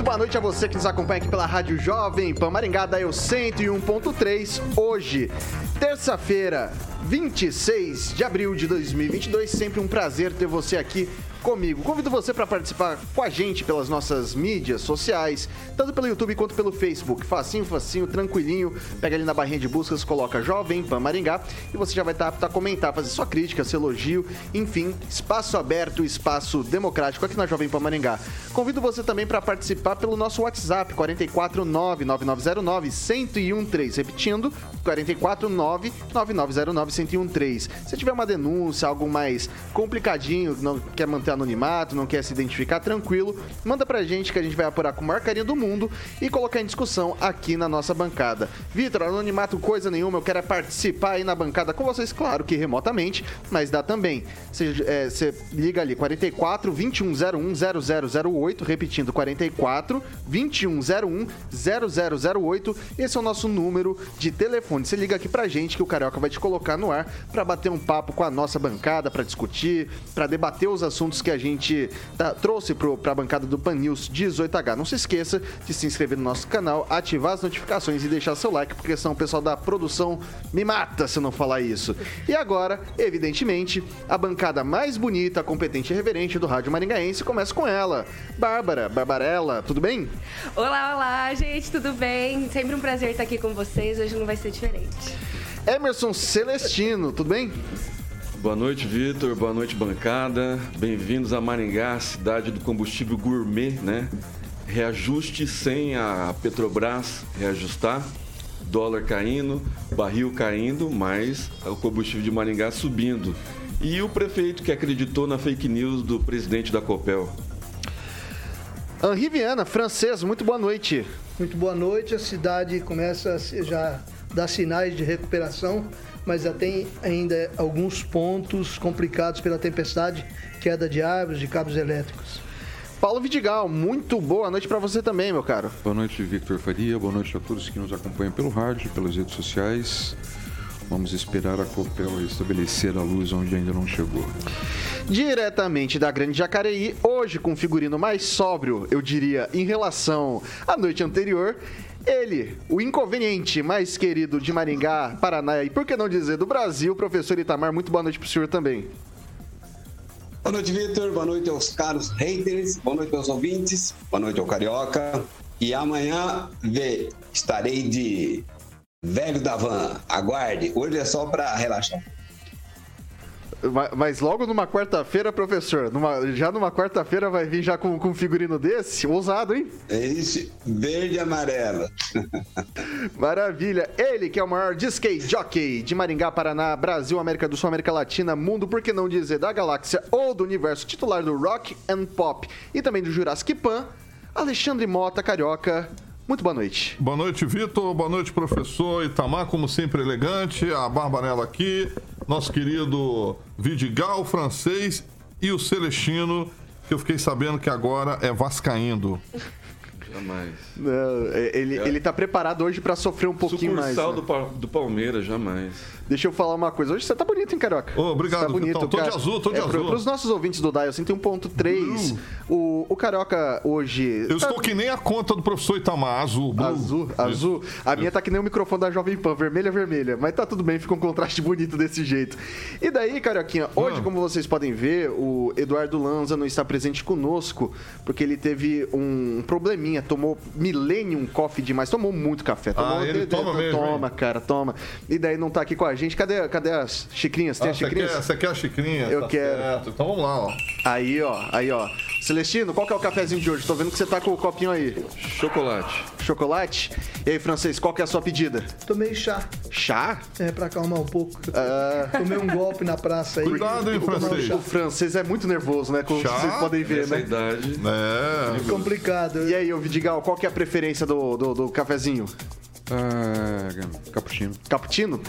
Muito boa noite a você que nos acompanha aqui pela Rádio Jovem Pan Maringá, da Eu 101.3. Hoje, terça-feira, 26 de abril de 2022. Sempre um prazer ter você aqui comigo. Convido você para participar com a gente pelas nossas mídias sociais, tanto pelo YouTube quanto pelo Facebook. Facinho, facinho, tranquilinho. Pega ali na barrinha de buscas, coloca Jovem Pan Maringá e você já vai estar apto a comentar, fazer sua crítica, seu elogio, enfim, espaço aberto, espaço democrático aqui na Jovem Pan Maringá. Convido você também para participar pelo nosso WhatsApp, 449-9909-1013. Repetindo, 449-9909-1013. Se tiver uma denúncia, algo mais complicadinho, não quer manter anonimato, não quer se identificar, tranquilo, manda pra gente que a gente vai apurar com o maior carinho do mundo e colocar em discussão aqui na nossa bancada. Vitor, anonimato coisa nenhuma, eu quero é participar aí na bancada com vocês, claro que remotamente, mas dá também. Você é, liga ali, 44 2101 0008, repetindo, 44 2101 0008, esse é o nosso número de telefone. Você liga aqui pra gente que o Carioca vai te colocar no ar para bater um papo com a nossa bancada, para discutir, para debater os assuntos que a gente tá, trouxe para a bancada do Pan News 18H. Não se esqueça de se inscrever no nosso canal, ativar as notificações e deixar seu like, porque senão o pessoal da produção me mata se eu não falar isso. E agora, evidentemente, a bancada mais bonita, competente e reverente do Rádio Maringaense começa com ela, Bárbara, Barbarella, tudo bem? Olá, olá, gente, tudo bem? Sempre um prazer estar aqui com vocês, hoje não vai ser diferente. Emerson Celestino, tudo bem? Boa noite, Vitor. Boa noite, bancada. Bem-vindos a Maringá, cidade do combustível gourmet, né? Reajuste sem a Petrobras reajustar, dólar caindo, barril caindo, mas o combustível de Maringá subindo. E o prefeito que acreditou na fake news do presidente da Copel. Henri Viana, francês, muito boa noite. Muito boa noite. A cidade começa a já dar sinais de recuperação mas já tem ainda alguns pontos complicados pela tempestade, queda de árvores, de cabos elétricos. Paulo Vidigal, muito boa noite para você também, meu caro. Boa noite, Victor Faria. Boa noite a todos que nos acompanham pelo rádio, pelas redes sociais. Vamos esperar a Copel estabelecer a luz onde ainda não chegou. Diretamente da Grande Jacareí, hoje com um figurino mais sóbrio, eu diria, em relação à noite anterior, ele, o inconveniente mais querido de Maringá, Paraná e por que não dizer do Brasil, professor Itamar, muito boa noite para o senhor também. Boa noite, Vitor. Boa noite aos caros haters. Boa noite aos ouvintes. Boa noite ao Carioca. E amanhã, vê, estarei de velho da van. Aguarde. Hoje é só para relaxar. Mas logo numa quarta-feira, professor, numa, já numa quarta-feira vai vir já com, com um figurino desse? Ousado, hein? É isso, verde e amarelo. Maravilha. Ele que é o maior disque jockey de Maringá, Paraná, Brasil, América do Sul, América Latina, mundo, por que não dizer da galáxia ou do universo, titular do Rock and Pop e também do Jurassic Pan, Alexandre Mota, Carioca. Muito boa noite. Boa noite, Vitor. Boa noite, professor Itamar, como sempre elegante. A Barbarella aqui, nosso querido Vidigal, francês, e o Celestino, que eu fiquei sabendo que agora é vascaíndo. Jamais. Não, é, ele, é. ele tá preparado hoje para sofrer um pouquinho Sucursal mais. Né? do, do Palmeiras, jamais. Deixa eu falar uma coisa. Hoje você tá bonito, hein, Carioca? Oh, obrigado, você tá bonito. Então, tô de azul, tô de é, azul. Para os nossos ouvintes do Dial 101.3, o, o Carioca hoje... Eu tá... estou que nem a conta do professor Itamar, azul. Blue. Azul, azul. A minha tá que nem o microfone da Jovem Pan, vermelha, vermelha. Mas tá tudo bem, fica um contraste bonito desse jeito. E daí, Carioquinha, hoje, ah. como vocês podem ver, o Eduardo Lanza não está presente conosco, porque ele teve um probleminha tomou Millennium Coffee demais, tomou muito café. Tomou, Ah, ele toma mesmo, Toma, hein? cara, toma. E daí não tá aqui com a gente. Cadê, cadê as xicrinhas? Tem Ah, as você, xicrinhas? quer, você quer a xicrinha? Eu Tá quero. certo. Então vamos lá, ó. Aí, ó, aí, ó. Celestino, qual que é o cafezinho de hoje? Tô vendo que você tá com o copinho aí. Chocolate. Chocolate? E aí, francês, qual que é a sua pedida? Tomei chá, Chá? é, pra acalmar um pouco. Ah. Tomei um golpe na praça aí. Cuidado, hein, um francês. chá. O francês é muito nervoso, né? Como Chá? vocês podem ver, Nessa né? idade. É. Complicado. E aí, ô Vidigal, qual que é a preferência do, do, do cafezinho? Ah, cappuccino. Cappuccino?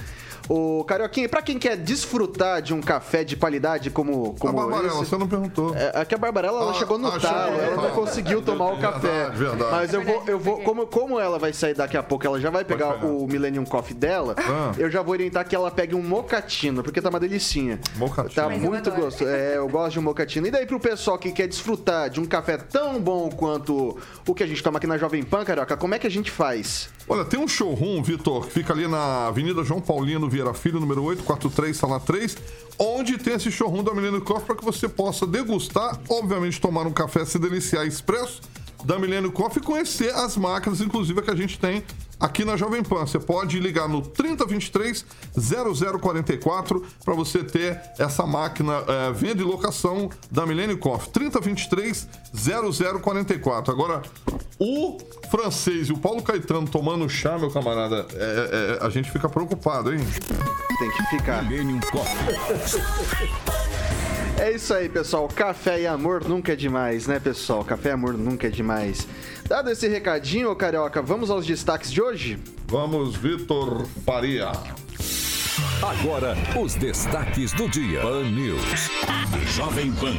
O Carioquinha, pra quem quer desfrutar de um café de qualidade como, A como Barbarella, esse... você não perguntou. É, aqui a Barbarella ela Ah, chegou no ah, talo, ela não conseguiu tomar o café. Verdade, verdade. Mas eu vou, eu vou, como, como ela vai sair daqui a pouco, ela já vai pegar, pegar. o Millennium Coffee dela, Ah. eu já vou orientar que ela pegue um mocatino, porque tá uma delicinha. Mocatino. Tá Mas muito gostoso. É, eu gosto de um mocatino. E daí pro pessoal que quer desfrutar de um café tão bom quanto o que a gente toma aqui na Jovem Pan, Carioca, como é que a gente faz? Olha, tem um showroom, Vitor, que fica ali na Avenida João Paulino Vieira Filho, número 843, sala 3, onde tem esse showroom da Milênio Coffee para que você possa degustar, obviamente tomar um café, se deliciar expresso da Milênio Coffee e conhecer as máquinas, inclusive, que a gente tem aqui na Jovem Pan. Você pode ligar no 3023 0044 para você ter essa máquina é, venda e locação da Milênio Coffee. 3023 0044. Agora, o francês e o Paulo Caetano tomando chá, meu camarada, é- é- a gente fica preocupado, hein? Tem que ficar. Millennium Coffee. É isso aí, pessoal. Café e amor nunca é demais, né, pessoal? Café e amor nunca é demais. Dado esse recadinho, Carioca, vamos aos destaques de hoje? Vamos, Vitor Faria. Agora, os destaques do dia. Pan News. Jovem Pan.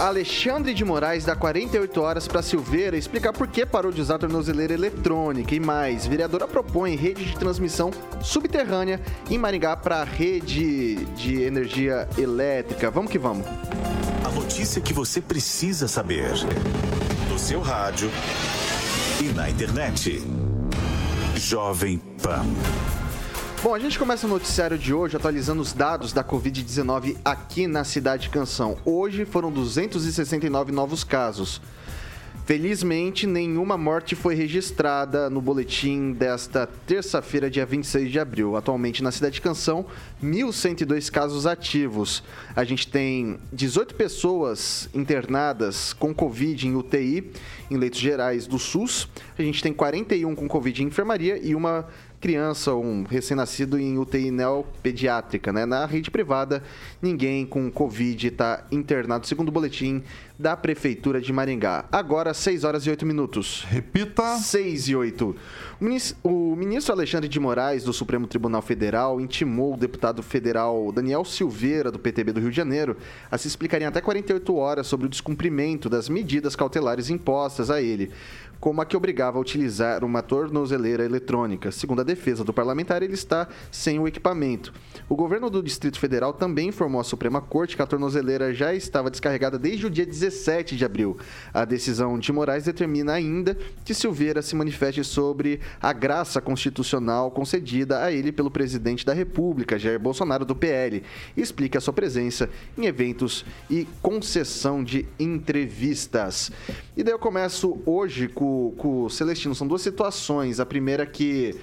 Alexandre de Moraes dá 48 horas para Silveira explicar por que parou de usar a tornozeleira eletrônica e mais. Vereadora propõe rede de transmissão subterrânea em Maringá para rede de energia elétrica. Vamos que vamos. A notícia que você precisa saber. No seu rádio e na internet. Jovem Pan. Bom, a gente começa o noticiário de hoje atualizando os dados da Covid-19 aqui na cidade de Canção. Hoje foram 269 novos casos. Felizmente, nenhuma morte foi registrada no boletim desta terça-feira, dia 26 de abril. Atualmente, na cidade de Canção, 1.102 casos ativos. A gente tem 18 pessoas internadas com Covid em UTI, em leitos gerais do SUS. A gente tem 41 com Covid em enfermaria e uma criança, um recém-nascido em UTI neopediátrica, né? Na rede privada, ninguém com Covid está internado, segundo o boletim da Prefeitura de Maringá. Agora, 6 horas e 8 minutos. Repita. 6 e 8. O minis- O ministro Alexandre de Moraes, do Supremo Tribunal Federal, intimou o deputado federal Daniel Silveira, do PTB do Rio de Janeiro, a se explicar em até 48 horas sobre o descumprimento das medidas cautelares impostas a ele, como a que obrigava a utilizar uma tornozeleira eletrônica. Segundo a defesa do parlamentar, ele está sem o equipamento. O governo do Distrito Federal também informou à Suprema Corte que a tornozeleira já estava descarregada desde o dia 17 de abril. A decisão de Moraes determina ainda que Silveira se manifeste sobre a graça constitucional concedida a ele pelo presidente da República, Jair Bolsonaro, do PL, e explique a sua presença em eventos e concessão de entrevistas. E daí eu começo hoje com, com o Celestino. São duas situações. A primeira que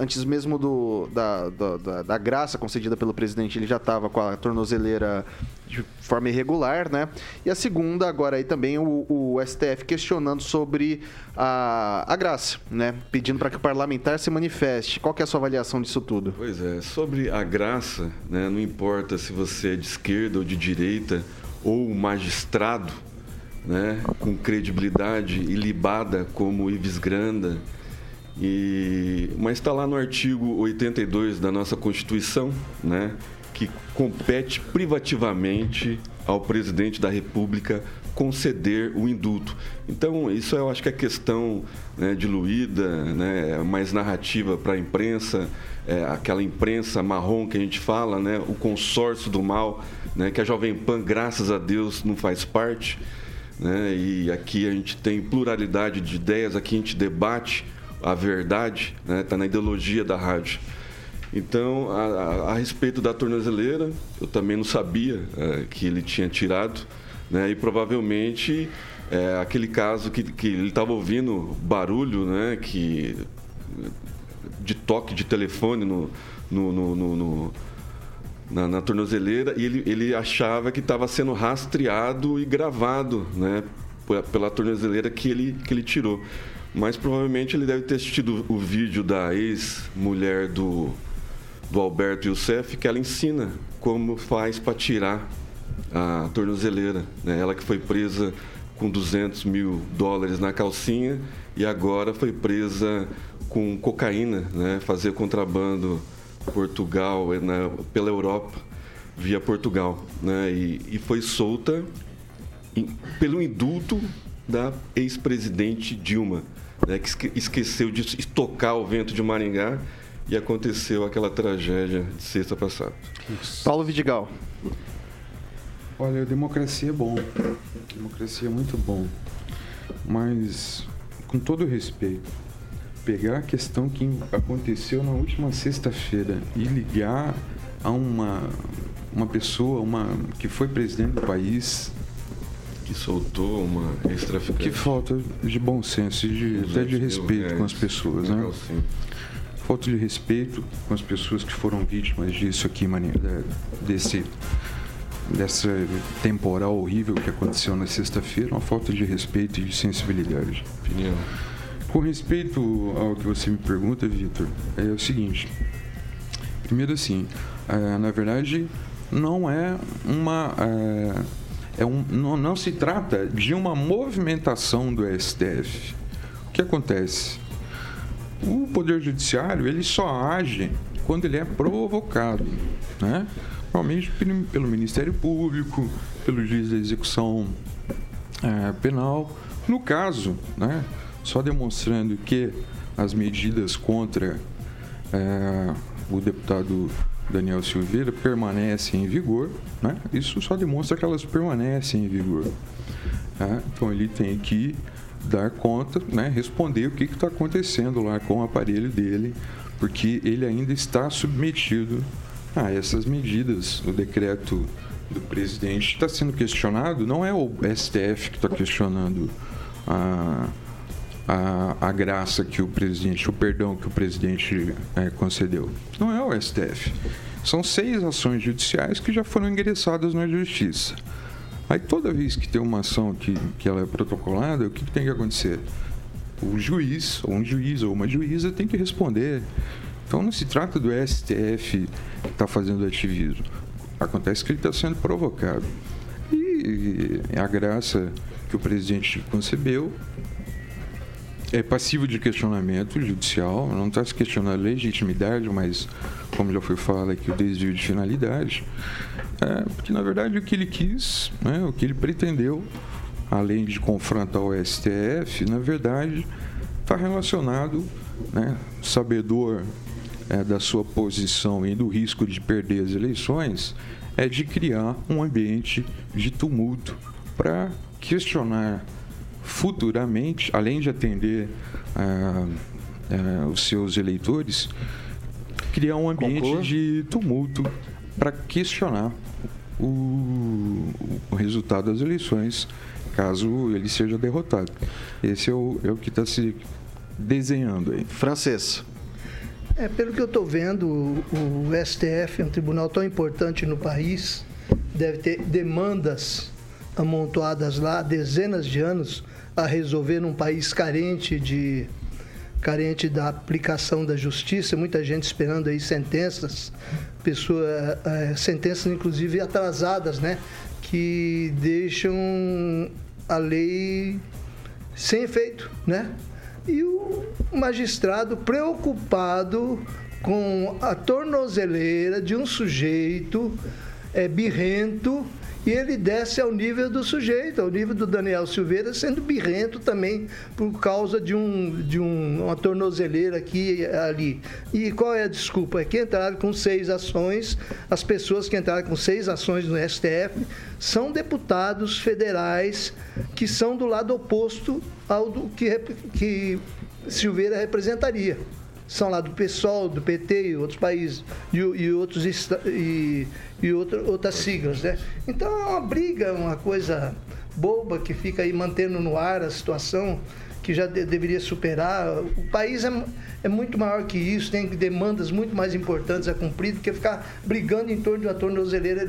antes mesmo do, da, da, da- da graça concedida pelo presidente, ele já estava com a tornozeleira de forma irregular, né? E a segunda, agora aí também, o, o STF questionando sobre a, a graça, né? Pedindo para que o parlamentar se manifeste. Qual que é a sua avaliação disso tudo? Pois é, sobre a graça, né, não importa se você é de esquerda ou de direita, ou magistrado, né, com credibilidade ilibada como Ives Granda, e, mas está lá no artigo 82 da nossa Constituição, né, que compete privativamente ao presidente da República conceder o indulto. Então, isso eu acho que é questão né, diluída, né, mais narrativa para a imprensa, é, aquela imprensa marrom que a gente fala, né, o consórcio do mal, né, que a Jovem Pan, graças a Deus, não faz parte. Né, e aqui a gente tem pluralidade de ideias, aqui a gente debate a verdade, está na ideologia da rádio. Então, a, a- a respeito da tornozeleira, eu também não sabia eh, que ele tinha tirado, né? E provavelmente É aquele caso que, que ele estava ouvindo barulho, né? Que, de toque de telefone no, no, no, no na, na, tornozeleira e ele, ele achava que estava sendo rastreado e gravado né, pela tornozeleira que ele, que ele tirou. Mas provavelmente ele deve ter assistido o vídeo da ex-mulher do, do Alberto Youssef, que ela ensina como faz para tirar a tornozeleira. Né? Ela que foi presa com 200 mil dólares na calcinha e agora foi presa com cocaína, né? fazer contrabando Portugal, né? pela Europa, via Portugal. Né? E, e foi solta em, pelo indulto da ex-presidente Dilma, né? que esqueceu de estocar o vento de Maringá e aconteceu aquela tragédia de sexta passada. Paulo Vidigal. Olha, a democracia é bom. A democracia é muito bom. Mas, com todo respeito, pegar a questão que aconteceu na última sexta-feira e ligar a uma, uma pessoa uma, que foi presidente do país. Que soltou uma ex-traficante. Que falta de bom senso e de, até de respeito com as pessoas, né? Falta de respeito com as pessoas que foram vítimas disso aqui, maneira, desse dessa temporal horrível que aconteceu na sexta-feira, uma falta de respeito e de sensibilidade. Opinião. Com respeito ao que você me pergunta, Vitor, é o seguinte. Primeiro assim, é, na verdade, não é uma. É, é um, não, não se trata de uma movimentação do STF. O que acontece? O Poder Judiciário ele só age quando ele é provocado, né? Normalmente pelo Ministério Público, pelo juiz da execução é, penal. No caso, né, só demonstrando que as medidas contra é, o deputado Daniel Silveira permanecem em vigor, né? isso só demonstra que elas permanecem em vigor. Né? Então ele tem que dar conta, né? responder o que está acontecendo lá com o aparelho dele, porque ele ainda está submetido a essas medidas. O decreto do presidente está sendo questionado, não é o STF que está questionando a a, a graça que o presidente, o perdão que o presidente é, concedeu. Não é o STF. São seis ações judiciais que já foram ingressadas na justiça. Aí toda vez que tem uma ação que, que ela é protocolada, o que, que tem que acontecer? O juiz, ou um juiz ou uma juíza tem que responder. Então não se trata do STF que está fazendo ativismo. Acontece que ele está sendo provocado. E a graça que o presidente concebeu é passivo de questionamento judicial, não está se questionando a legitimidade, mas, como já foi falado aqui, o desvio de finalidade. É, porque, na verdade, o que ele quis, né, o que ele pretendeu, além de confrontar o STF, na verdade, está relacionado, né, sabedor é, da sua posição e do risco de perder as eleições, é de criar um ambiente de tumulto para questionar futuramente, além de atender ah, ah, os seus eleitores, criar um ambiente Conclua. de tumulto para questionar o, o, resultado das eleições, caso ele seja derrotado. Esse é o, é o que está se desenhando aí. Francês. É, pelo que eu estou vendo, o, o STF é um tribunal tão importante no país, deve ter demandas amontoadas lá há dezenas de anos a resolver num país carente de carente da aplicação da justiça, muita gente esperando aí sentenças, pessoa, é, sentenças inclusive atrasadas, né, que deixam a lei sem efeito, né? E o magistrado preocupado com a tornozeleira de um sujeito é, birrento e ele desce ao nível do sujeito, ao nível do Daniel Silveira, sendo birrento também por causa de, um, de um, uma tornozeleira aqui ali. E qual é a desculpa? É que entraram com seis ações, as pessoas que entraram com seis ações no STF são deputados federais que são do lado oposto ao do que, que Silveira representaria são lá do PSOL, do PT e outros países, e, e outros e, e outras siglas, né? Então é uma briga, uma coisa boba que fica aí mantendo no ar a situação que já de, deveria superar. O país é, é, muito maior que isso, tem demandas muito mais importantes a cumprir do que ficar brigando em torno de uma tornozeleira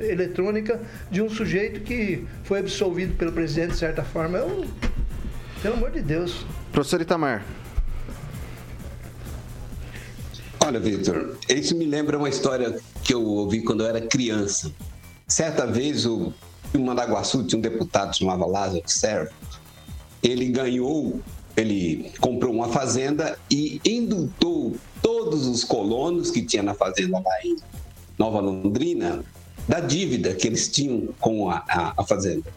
eletrônica de um sujeito que foi absolvido pelo presidente, de certa forma. Eu, pelo amor de Deus. Professor Itamar. Olha, Vitor, isso me lembra uma história que eu ouvi quando eu era criança. Certa vez, o, em Mandaguaçu tinha um deputado chamado Lázaro Servo, ele ganhou, ele comprou uma fazenda e indultou todos os colonos que tinha na fazenda lá em Nova Londrina da dívida que eles tinham com a, a, a fazenda.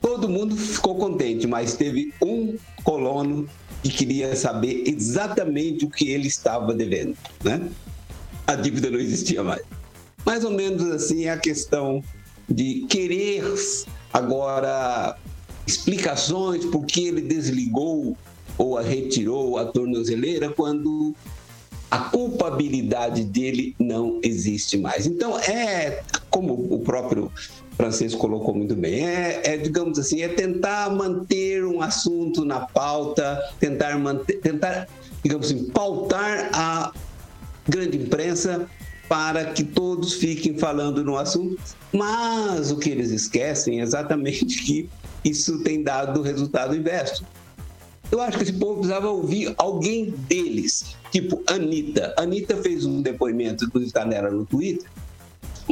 Todo mundo ficou contente, mas teve um colono que queria saber exatamente o que ele estava devendo, né? A dívida não existia mais. Mais ou menos assim é a questão de querer agora explicações por que ele desligou ou a retirou a tornozeleira quando a culpabilidade dele não existe mais. Então, é como o próprio Francisco colocou muito bem, é, é, digamos assim, é tentar manter um assunto na pauta, tentar manter, tentar, digamos assim, pautar a grande imprensa para que todos fiquem falando no assunto, mas o que eles esquecem é exatamente que isso tem dado resultado inverso. Eu acho que esse povo precisava ouvir alguém deles, tipo Anitta. Anitta fez um depoimento, inclusive está nela no Twitter,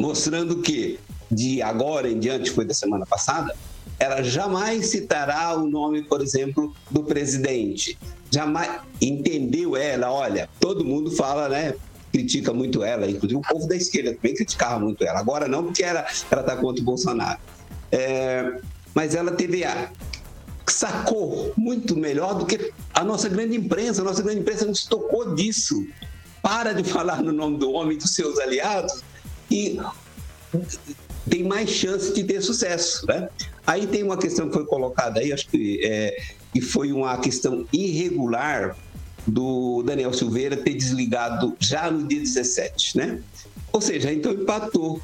mostrando que de agora em diante, foi da semana passada, ela jamais citará o nome, por exemplo, do presidente. Jamais entendeu ela, olha, todo mundo fala, né? Critica muito ela, inclusive o povo da esquerda também criticava muito ela. Agora não, porque ela está contra o Bolsonaro. É, mas ela teve a sacou muito melhor do que a nossa grande imprensa. A nossa grande imprensa não se tocou disso. Para de falar no nome do homem e dos seus aliados e tem mais chance de ter sucesso. Né? Aí tem uma questão que foi colocada aí, acho que, é, que foi uma questão irregular do Daniel Silveira ter desligado já no dia 17, né? Ou seja, então empatou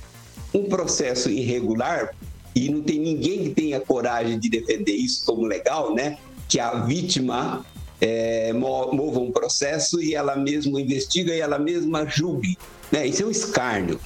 um processo irregular e não tem ninguém que tenha coragem de defender isso como legal, né? Que a vítima é, mova um processo e ela mesma investiga e ela mesma julgue. Né? Isso é um escárnio.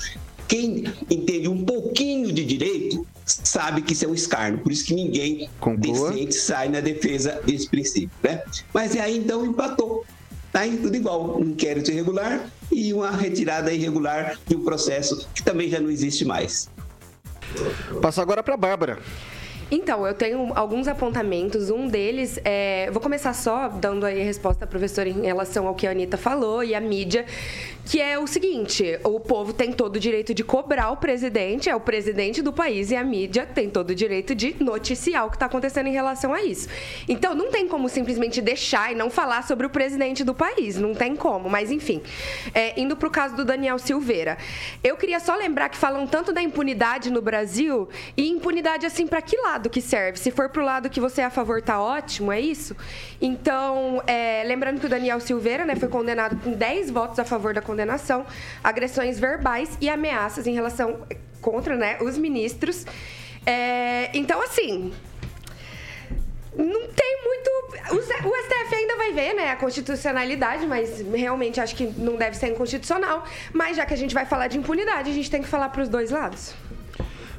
Quem entende um pouquinho de direito sabe que isso é um escárnio, por isso que ninguém Conclua. decente sai na defesa desse princípio. Né? Mas aí então empatou. Tá aí tudo igual, um inquérito irregular e uma retirada irregular de um processo que também já não existe mais. Passa agora para a Bárbara. Então, eu tenho alguns apontamentos. Um deles é. Vou começar só dando aí a resposta à professora em relação ao que a Anitta falou e a mídia, que é o seguinte: o povo tem todo o direito de cobrar o presidente, é o presidente do país, e a mídia tem todo o direito de noticiar o que está acontecendo em relação a isso. Então, não tem como simplesmente deixar e não falar sobre o presidente do país. Não tem como. Mas, enfim, é, indo para o caso do Daniel Silveira, eu queria só lembrar que falam tanto da impunidade no Brasil e impunidade assim para que lado? Lado que serve. Se for pro lado que você é a favor, tá ótimo, é isso? Então, é, lembrando que o Daniel Silveira né, foi condenado com 10 votos a favor da condenação, agressões verbais e ameaças em relação contra né, os ministros. É, então, assim, não tem muito. O STF ainda vai ver, né, a constitucionalidade, mas realmente acho que não deve ser inconstitucional. Mas já que a gente vai falar de impunidade, a gente tem que falar para os dois lados.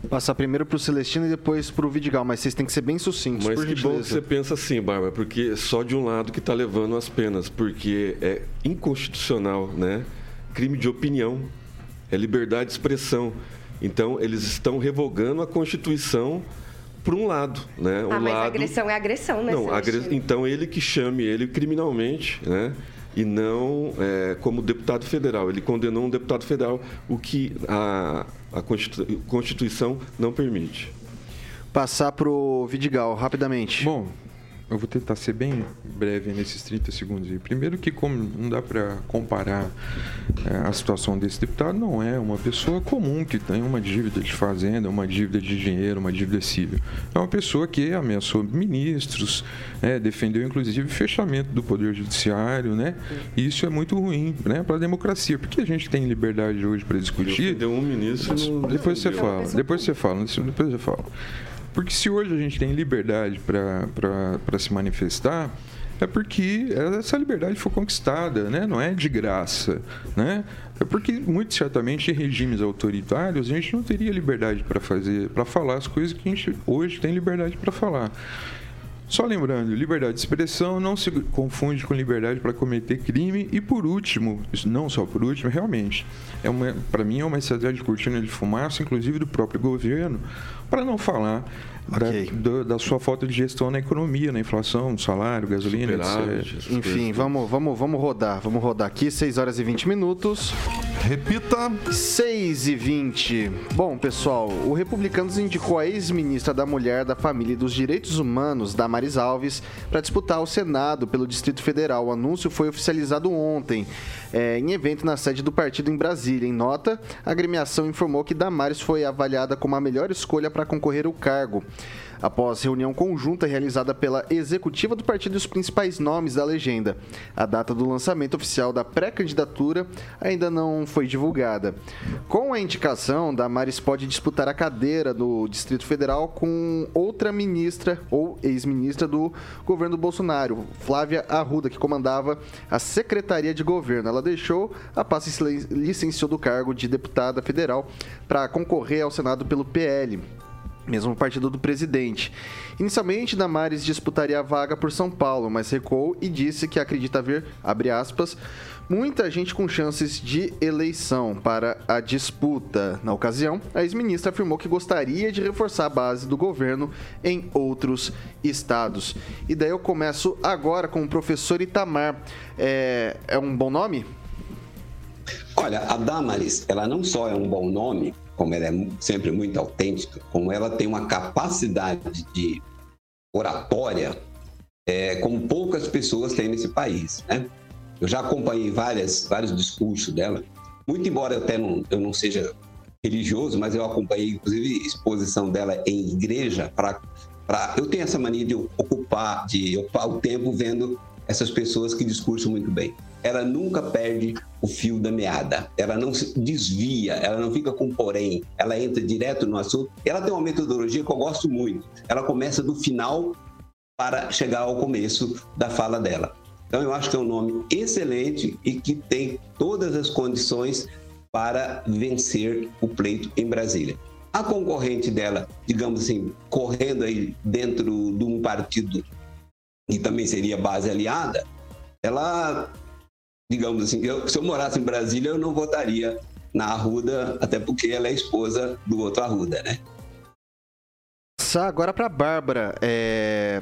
Passar primeiro pro Celestino e depois pro Vidigal, mas vocês têm que ser bem sucintos, Mas que bom que você pensa assim, Bárbara, porque só de um lado que está levando as penas, porque é inconstitucional, né? Crime de opinião, é liberdade de expressão. Então, eles estão revogando a Constituição por um lado, né? Um ah, mas lado... agressão é agressão, né? Não, agress... então ele que chame ele criminalmente, né? E não é, como deputado federal. Ele condenou um deputado federal, o que a, a Constituição não permite. Passar para o Vidigal, rapidamente. Bom, eu vou tentar ser bem breve nesses 30 segundos. aí. Primeiro que como não dá para comparar é, a situação desse deputado, não é uma pessoa comum que tem uma dívida de fazenda, uma dívida de dinheiro, uma dívida civil. É uma pessoa que ameaçou ministros, né, defendeu inclusive o fechamento do poder judiciário, né? E isso é muito ruim, né, para a democracia. Porque a gente tem liberdade hoje para discutir. Deu um ministro. Depois você fala, depois você fala, depois você fala. Porque se hoje a gente tem liberdade para se manifestar, é porque essa liberdade foi conquistada, né? não é de graça. Né? É porque, muito certamente, em regimes autoritários, a gente não teria liberdade para fazer, para falar as coisas que a gente hoje tem liberdade para falar. Só lembrando, liberdade de expressão não se confunde com liberdade para cometer crime. E por último, não só por último, realmente, é para mim é uma estratégia de cortina de fumaça, inclusive do próprio governo, para não falar okay. da, da, sua falta de gestão na economia, na inflação, no salário, gasolina, etc. Enfim, vamos, vamos, vamos rodar. Vamos rodar aqui, 6 horas e 20 minutos. Repita. 6 e 20. Bom, pessoal, o Republicanos indicou a ex-ministra da Mulher, da Família e dos Direitos Humanos, Damaris Alves, para disputar o Senado pelo Distrito Federal. O anúncio foi oficializado ontem é, em evento na sede do partido em Brasília. Em nota, a agremiação informou que Damares foi avaliada como a melhor escolha para concorrer ao cargo. Após reunião conjunta realizada pela executiva do partido e os principais nomes da legenda, a data do lançamento oficial da pré-candidatura ainda não foi divulgada. Com a indicação, Damares pode disputar a cadeira do Distrito Federal com outra ministra ou ex-ministra do governo Bolsonaro, Flávia Arruda, que comandava a Secretaria de Governo. Ela deixou a pasta e licenciou do cargo de deputada federal para concorrer ao Senado pelo PL mesmo partido do presidente. Inicialmente, Damares disputaria a vaga por São Paulo, mas recuou e disse que acredita ver, abre aspas, muita gente com chances de eleição para a disputa. Na ocasião, a ex-ministra afirmou que gostaria de reforçar a base do governo em outros estados. E daí eu começo agora com o professor Itamar. É, é um bom nome? Olha, a Damaris, ela não só é um bom nome, como ela é sempre muito autêntica, como ela tem uma capacidade de oratória é, como poucas pessoas têm nesse país. Né? Eu já acompanhei várias, vários discursos dela, muito embora eu até não, eu não seja religioso, mas eu acompanhei inclusive exposição dela em igreja para para eu tenho essa mania de ocupar de ocupar o tempo vendo essas pessoas que discursam muito bem ela nunca perde o fio da meada, ela não se desvia, ela não fica com porém, ela entra direto no assunto. Ela tem uma metodologia que eu gosto muito. Ela começa do final para chegar ao começo da fala dela. Então eu acho que é um nome excelente e que tem todas as condições para vencer o pleito em Brasília. A concorrente dela, digamos assim, correndo aí dentro de um partido que também seria base aliada, ela digamos assim, eu, se eu morasse em Brasília, eu não votaria na Arruda, até porque ela é esposa do outro Arruda, né? Agora para Bárbara, é...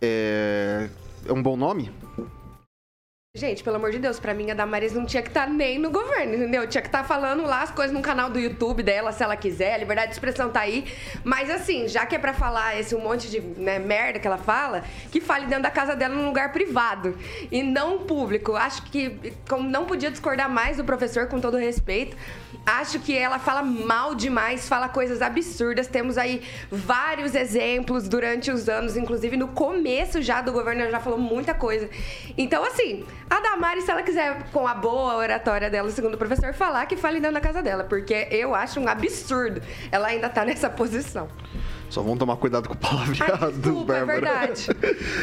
é... é um bom nome? Gente, pelo amor de Deus, pra mim a Damaris não tinha que estar tá nem no governo, entendeu? Tinha que estar tá falando lá as coisas no canal do YouTube dela, se ela quiser, a liberdade de expressão tá aí. Mas assim, já que é pra falar esse um monte de né, merda que ela fala, que fale dentro da casa dela num lugar privado e não público. Acho que, como não podia discordar mais do professor, com todo respeito, acho que ela fala mal demais, fala coisas absurdas. Temos aí vários exemplos durante os anos, inclusive no começo já do governo, ela já falou muita coisa. Então, assim a Damari, se ela quiser, com a boa oratória dela, segundo o professor, falar que fale dentro da casa dela, porque eu acho um absurdo ela ainda tá nessa posição. Só vamos tomar cuidado com o palavreado, Ai, desculpa, é verdade.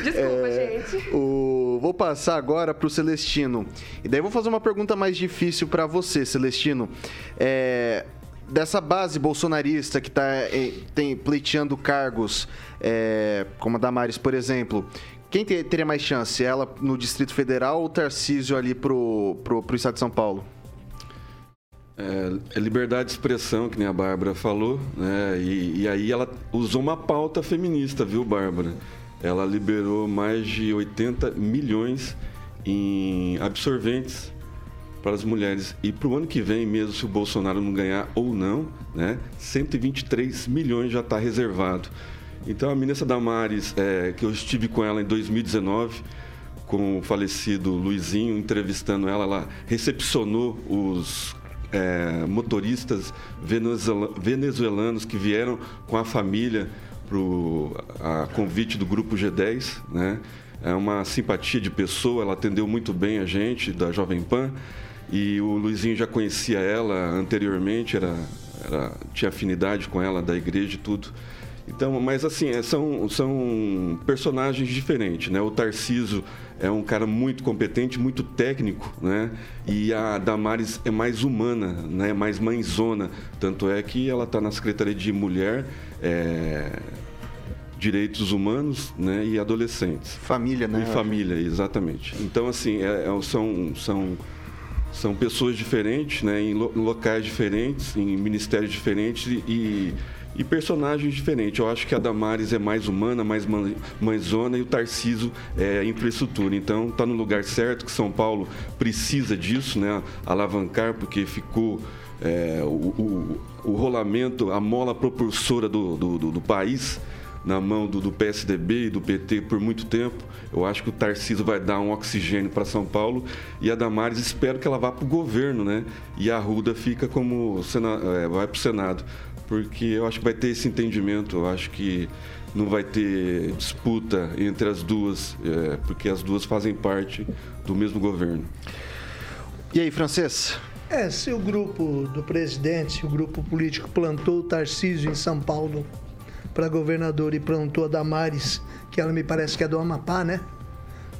Desculpa, é, gente. O... Vou passar agora pro Celestino. E daí vou fazer uma pergunta mais difícil para você, Celestino. É dessa base bolsonarista que está é, tem, pleiteando cargos, é, como a Damares, por exemplo, quem teria mais chance? Ela no Distrito Federal ou o Tarcísio ali pro, pro, pro estado de São Paulo? É, é liberdade de expressão, que nem a Bárbara falou, né? E, e, aí ela usou uma pauta feminista, viu, Bárbara? Ela liberou mais de 80 milhões em absorventes para as mulheres. E para o ano que vem, mesmo se o Bolsonaro não ganhar ou não, né? 123 milhões já está reservado. Então a ministra Damares, é, que eu estive com ela em 2019, com o falecido Luizinho, entrevistando ela, ela recepcionou os é, motoristas venezuelanos que vieram com a família para a convite do grupo G10, né? É uma simpatia de pessoa, ela atendeu muito bem a gente da Jovem Pan e o Luizinho já conhecia ela anteriormente, era, era tinha afinidade com ela da igreja e tudo. Então, mas assim, é, são, são personagens diferentes, né? O Tarciso é um cara muito competente, muito técnico, né? E a Damares é mais humana, né? Mais mãezona. Tanto é que ela está na Secretaria de Mulher, é... Direitos Humanos né? e Adolescentes. Família, né? E família, exatamente. Então, assim, é, é, são... são são pessoas diferentes, né, em, locais diferentes, em ministérios diferentes e, e personagens diferentes. Eu acho que a Damares é mais humana, mais mãezona e o Tarciso é infraestrutura. Então está no lugar certo que São Paulo precisa disso, né? Alavancar, porque ficou é, o, o, o, rolamento, a mola propulsora do, do, do, do país na mão do, do, PSDB e do PT por muito tempo. Eu acho que o Tarcísio vai dar um oxigênio para São Paulo e a Damares espero que ela vá para o governo, né? E a Ruda fica como é, vai para o Senado porque eu acho que vai ter esse entendimento, eu acho que não vai ter disputa entre as duas, é, porque as duas fazem parte do mesmo governo. E aí, Francês? É, se o grupo do presidente, se o grupo político plantou o Tarcísio em São Paulo para governador e plantou a Damares, que ela me parece que é do Amapá, né?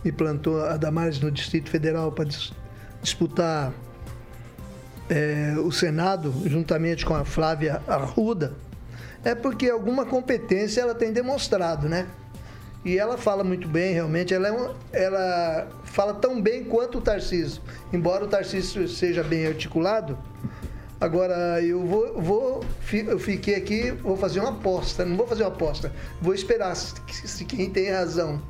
E plantou a Damares no Distrito Federal para dis disputar é, o Senado, juntamente com a Flávia Arruda, é porque alguma competência ela tem demonstrado, né? E ela fala muito bem, realmente. Ela, é uma, ela fala tão bem quanto o Tarcísio. Embora o Tarcísio seja bem articulado, agora eu vou, vou eu fiquei aqui, vou fazer uma aposta. Não vou fazer uma aposta, vou esperar se, se quem tem razão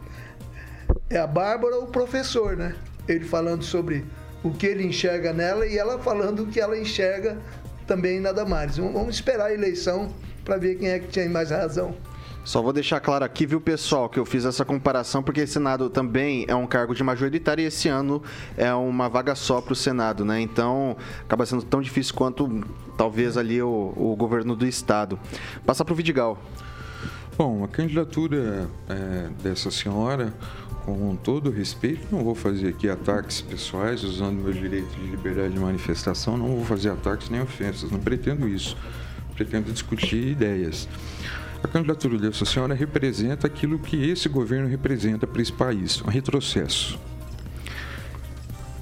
é a Bárbara ou o professor, né? Ele falando sobre o que ele enxerga nela e ela falando o que ela enxerga também na Damares. Vamos esperar a eleição para ver quem é que tinha mais razão. Só vou deixar claro aqui, viu, pessoal, que eu fiz essa comparação porque o Senado também é um cargo de majoritário e esse ano é uma vaga só para o Senado, né? Então acaba sendo tão difícil quanto talvez ali o, o governo do Estado. Passar para o Vidigal. Bom, a candidatura é, dessa senhora com todo respeito, não vou fazer aqui ataques pessoais usando meu direito de liberdade de manifestação, não vou fazer ataques nem ofensas, não pretendo isso. Pretendo discutir ideias. A candidatura dessa senhora representa aquilo que esse governo representa para esse país, um retrocesso.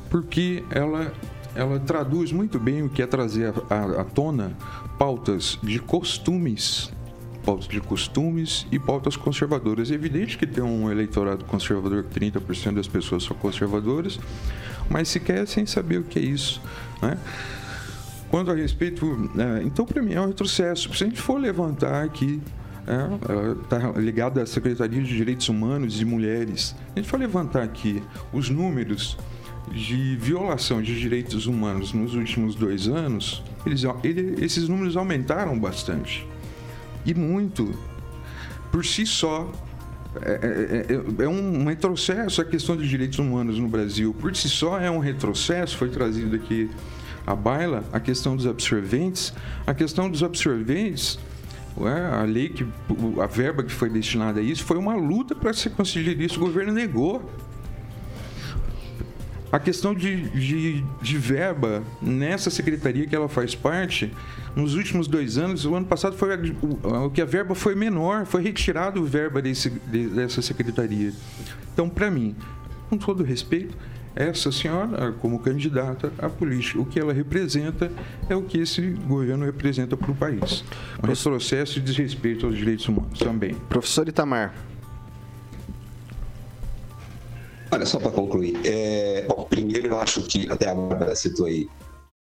Porque ela, ela traduz muito bem o que é trazer à tona pautas de costumes pautas de costumes e pautas conservadoras. É evidente que tem um eleitorado conservador, 30% das pessoas são conservadoras, mas se quer sem saber o que é isso. Né? Quanto a respeito. É, então, para mim, é um retrocesso. Se a gente for levantar aqui está é, ligado à Secretaria de Direitos Humanos e Mulheres. A gente for levantar aqui os números de violação de direitos humanos nos últimos dois anos, eles, ele, esses números aumentaram bastante e muito. Por si só, é, é, é, é, um retrocesso a questão de direitos humanos no Brasil. Por si só é um retrocesso, foi trazido aqui à baila a questão dos absorventes. A questão dos absorventes, a lei que a verba que foi destinada a isso foi uma luta para se conseguir isso. O governo negou. A questão de, de, de, verba nessa secretaria que ela faz parte, nos últimos dois anos, o ano passado foi o, o que a verba foi menor, foi retirado verba desse, dessa secretaria. Então, para mim, com todo respeito, essa senhora, como candidata à política, o que ela representa é o que esse governo representa para o país. Um retrocesso e desrespeito aos direitos humanos também. Professor Itamar. Olha, só para concluir. É, bom, primeiro eu acho que até agora citou aí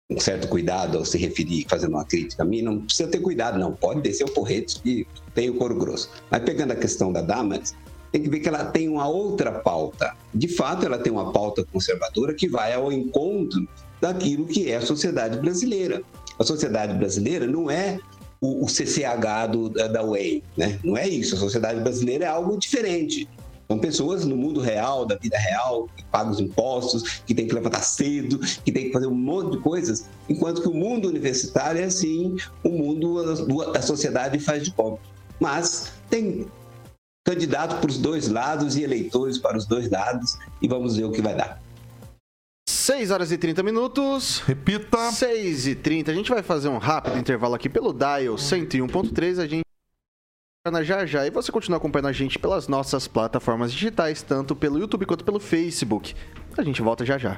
um certo cuidado ao se referir, fazendo uma crítica a mim, não precisa ter cuidado, não. Pode descer o porrete e tem o couro grosso. Mas pegando a questão da Damares, tem que ver que ela tem uma outra pauta. De fato, ela tem uma pauta conservadora que vai ao encontro daquilo que é a sociedade brasileira. A sociedade brasileira não é o, o CCH do, da, da UEM, né? Não é isso. A sociedade brasileira é algo diferente. São pessoas no mundo real, da vida real, que pagam os impostos, que tem que levantar cedo, que tem que fazer um monte de coisas, enquanto que o mundo universitário é assim, o mundo da sociedade faz de conta. Mas tem candidato para os dois lados e eleitores para os dois lados, e vamos ver o que vai dar. 6 horas e 30 minutos. Repita. 6 e 30. A gente vai fazer um rápido intervalo aqui pelo Dial 101.3. A gente já já e você continua acompanhando a gente pelas nossas plataformas digitais, tanto pelo YouTube quanto pelo Facebook. A gente volta já já.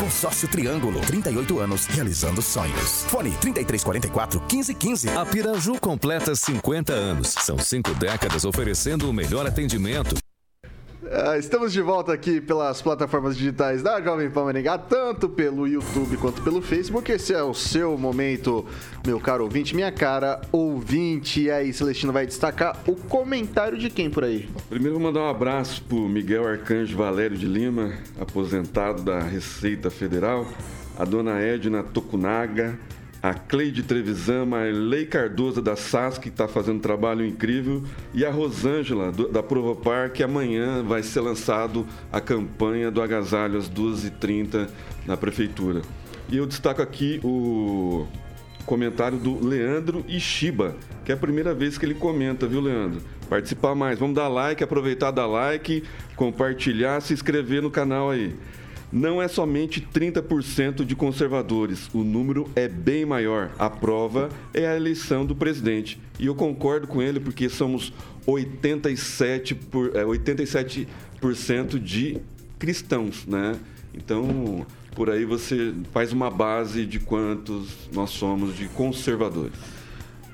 Consórcio Triângulo, 38 anos, realizando sonhos. Fone 3344 1515. A Piraju completa 50 anos. São cinco décadas oferecendo o melhor atendimento. Ah, estamos de volta aqui pelas plataformas digitais da Jovem Pan Maringá, tanto pelo YouTube quanto pelo Facebook. Esse é o seu momento, meu caro ouvinte, minha cara ouvinte. E aí, Celestino vai destacar o comentário de quem por aí? Primeiro vou mandar um abraço pro Miguel Arcanjo Valério de Lima, aposentado da Receita Federal, a dona Edna Tokunaga, a Cleide Trevisan, a Lei Cardoso da SAS, que está fazendo um trabalho incrível, e a Rosângela, do, da Provopar, que amanhã vai ser lançado a campanha do agasalho às 12h30 na Prefeitura. E eu destaco aqui o comentário do Leandro Ishiba, que é a primeira vez que ele comenta, viu, Leandro? Participar mais. Vamos dar like, aproveitar, dar like, compartilhar, se inscrever no canal aí não é somente 30% de conservadores, o número é bem maior. A prova é a eleição do presidente. E eu concordo com ele porque somos 87%, por, é, 87 de cristãos, né? Então, por aí você faz uma base de quantos nós somos de conservadores.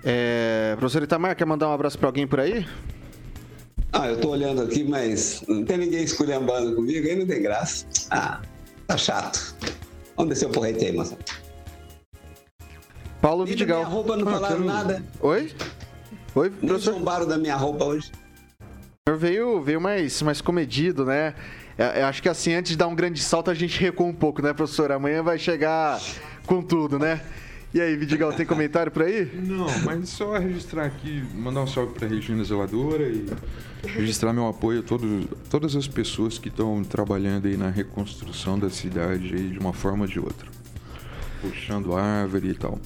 É, professor Itamar, quer mandar um abraço para alguém por aí? Ah, eu tô olhando aqui, mas não tem ninguém esculhambando comigo, aí não tem graça. Ah, tá chato. Vamos descer o porrete aí, moça. Paulo E Vidigal. minha roupa não Ah, falaram quero- nada. Oi? Oi, Nem professor? zombaram da minha roupa hoje. O senhor veio, veio mais, mais comedido, né? É, Eu acho que assim, antes de dar um grande salto, a gente recua um pouco, né, professor? Amanhã vai chegar com tudo, né? E aí, Vidigal, tem comentário por aí? Não, mas só registrar aqui, mandar um salve para a Regina Zeladora e registrar meu apoio a todos, todas as pessoas que estão trabalhando aí na reconstrução da cidade aí de uma forma ou de outra. Puxando árvore e tal.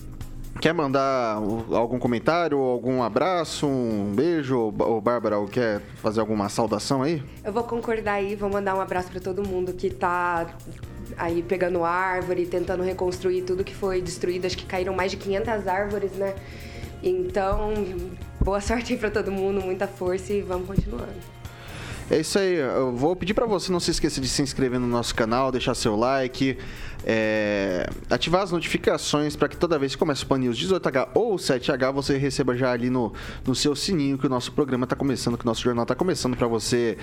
Quer mandar algum comentário, algum abraço, um beijo? Ou, Bárbara, ou quer fazer alguma saudação aí? Eu vou concordar aí, vou mandar um abraço para todo mundo que tá aí pegando árvore, tentando reconstruir tudo que foi destruído. Acho que caíram mais de 500 árvores, né? Então, boa sorte aí para todo mundo, muita força e vamos continuando. É isso aí. Eu vou pedir para você não se esquecer de se inscrever no nosso canal, deixar seu like, é, ativar as notificações para que toda vez que começa o Pan News 18H ou 7H você receba já ali no, no seu sininho que o nosso programa está começando, que o nosso jornal está começando para você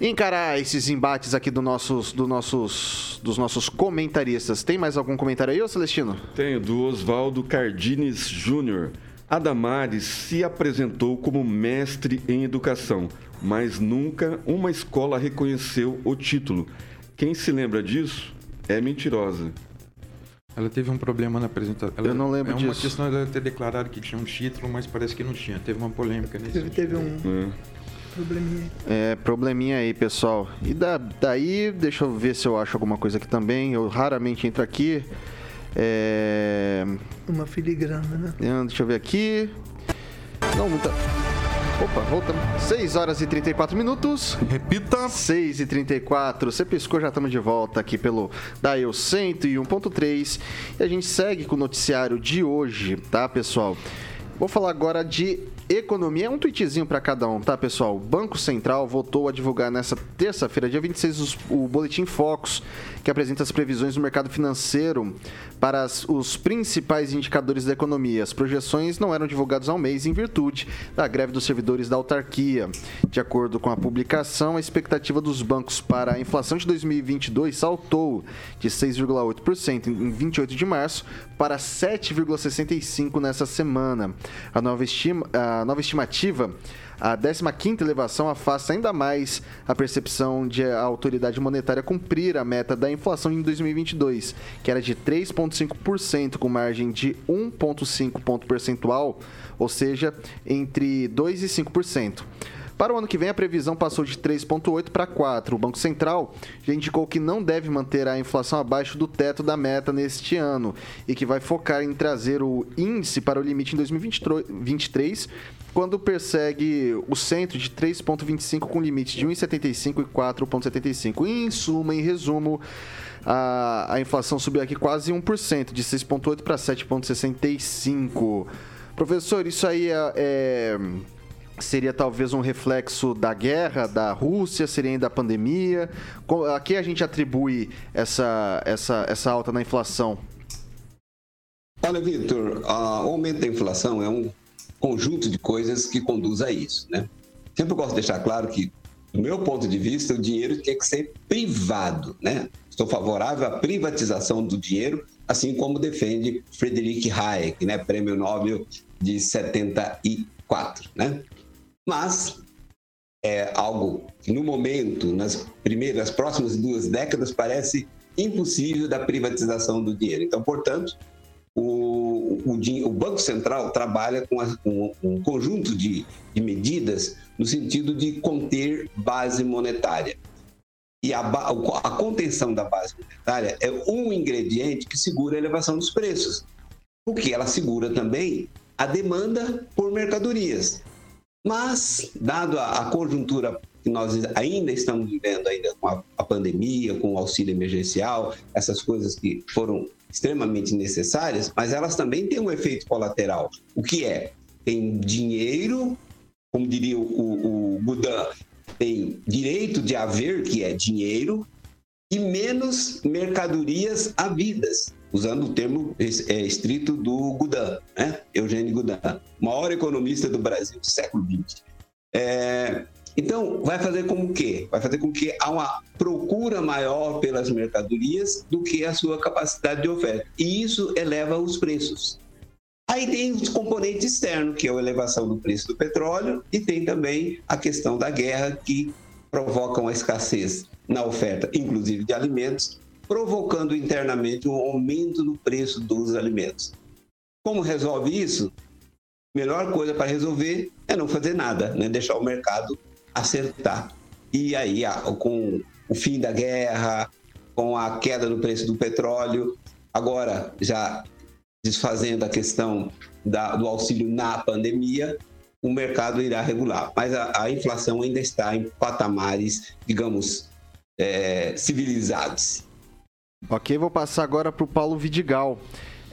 encarar esses embates aqui do nossos, do nossos, dos nossos comentaristas. Tem mais algum comentário aí, ô Celestino? Tenho do Oswaldo Cardines Júnior. Adamares se apresentou como mestre em educação, mas nunca uma escola reconheceu o título. Quem se lembra disso é mentirosa. Ela teve um problema na apresentação. Ela- Eu não lembro é uma disso. questão dela ter declarado que tinha um título, mas parece que não tinha. Teve uma polêmica nesse Teve, teve um É. probleminha aí. É, probleminha aí, pessoal. E da, daí, deixa eu ver se eu acho alguma coisa aqui também. Eu raramente entro aqui. É... Uma filigrana, né? Deixa eu ver aqui. Não, muita. Opa, voltamos. 6 horas e 34 minutos. Repita. 6 e 34 Você piscou, já estamos de volta aqui pelo Dial 101.3. E a gente segue com o noticiário de hoje, tá, pessoal? Vou falar agora de economia. É um tweetzinho para cada um, tá, pessoal? O Banco Central voltou a divulgar nessa terça-feira, dia 26, os- o Boletim Focus, que apresenta as previsões do mercado financeiro para as- os principais indicadores da economia. As projeções não eram divulgadas um mês em virtude da greve dos servidores da autarquia. De acordo com a publicação, a expectativa dos bancos para a inflação de 2022 saltou de 6,8% em 28 de março para 7,65% nessa semana. A nova, estima, a a nova estimativa, a 15ª elevação afasta ainda mais a percepção de a autoridade monetária cumprir a meta da inflação em 2022, que era de 3,5%, com margem de 1,5 ponto percentual, ou seja, entre 2% e 5%. Para o ano que vem, a previsão passou de 3,8 para 4. O Banco Central já indicou que não deve manter a inflação abaixo do teto da meta neste ano e que vai focar em trazer o índice para o limite em 2023, quando persegue o centro de 3,25 com limite de 1,75 e 4,75. Em suma, em resumo, a, a inflação subiu aqui quase 1%, de 6,8 para 7,65. Professor, isso aí é, é seria talvez um reflexo da guerra da Rússia, seria ainda a pandemia? A que a gente atribui essa, essa, essa alta na inflação? Olha, Vitor, o aumento da inflação é um conjunto de coisas que conduz a isso, né? Sempre gosto de deixar claro que, do meu ponto de vista, o dinheiro tem que ser privado, né? Estou favorável à privatização do dinheiro, assim como defende Friedrich Hayek, né? Prêmio Nobel de 74, né? Mas é algo que no momento, nas primeiras, próximas duas décadas, parece impossível da privatização do dinheiro. Então, portanto, o, o, o Banco Central trabalha com, a, com um conjunto de, de, medidas no sentido de conter base monetária. E a, a contenção da base monetária é um ingrediente que segura a elevação dos preços, porque ela segura também a demanda por mercadorias. Mas, dado a, a conjuntura que nós ainda estamos vivendo ainda com a, a, pandemia, com o auxílio emergencial, essas coisas que foram extremamente necessárias, mas elas também têm um efeito colateral. O que é? Tem dinheiro, como diria o, o, o Budan, tem direito de haver, que é dinheiro, e menos mercadorias havidas usando o termo é, estrito do Gudan, né? Eugênio Gudan, maior economista do Brasil do século XX. É, então, vai fazer com o quê? Vai fazer com que há uma procura maior pelas mercadorias do que a sua capacidade de oferta. E isso eleva os preços. Aí tem os componentes externos, que é a elevação do preço do petróleo, e tem também a questão da guerra, que provoca uma escassez na oferta, inclusive de alimentos, provocando internamente um aumento no preço dos alimentos. Como resolve isso? Melhor coisa para resolver é não fazer nada, né? deixar o mercado acertar. E aí, com o fim da guerra, com a queda no preço do petróleo, agora já desfazendo a questão da, do auxílio na pandemia, o mercado irá regular. Mas a, a inflação ainda está em patamares, digamos, é, civilizados. Ok, vou passar agora para o Paulo Vidigal.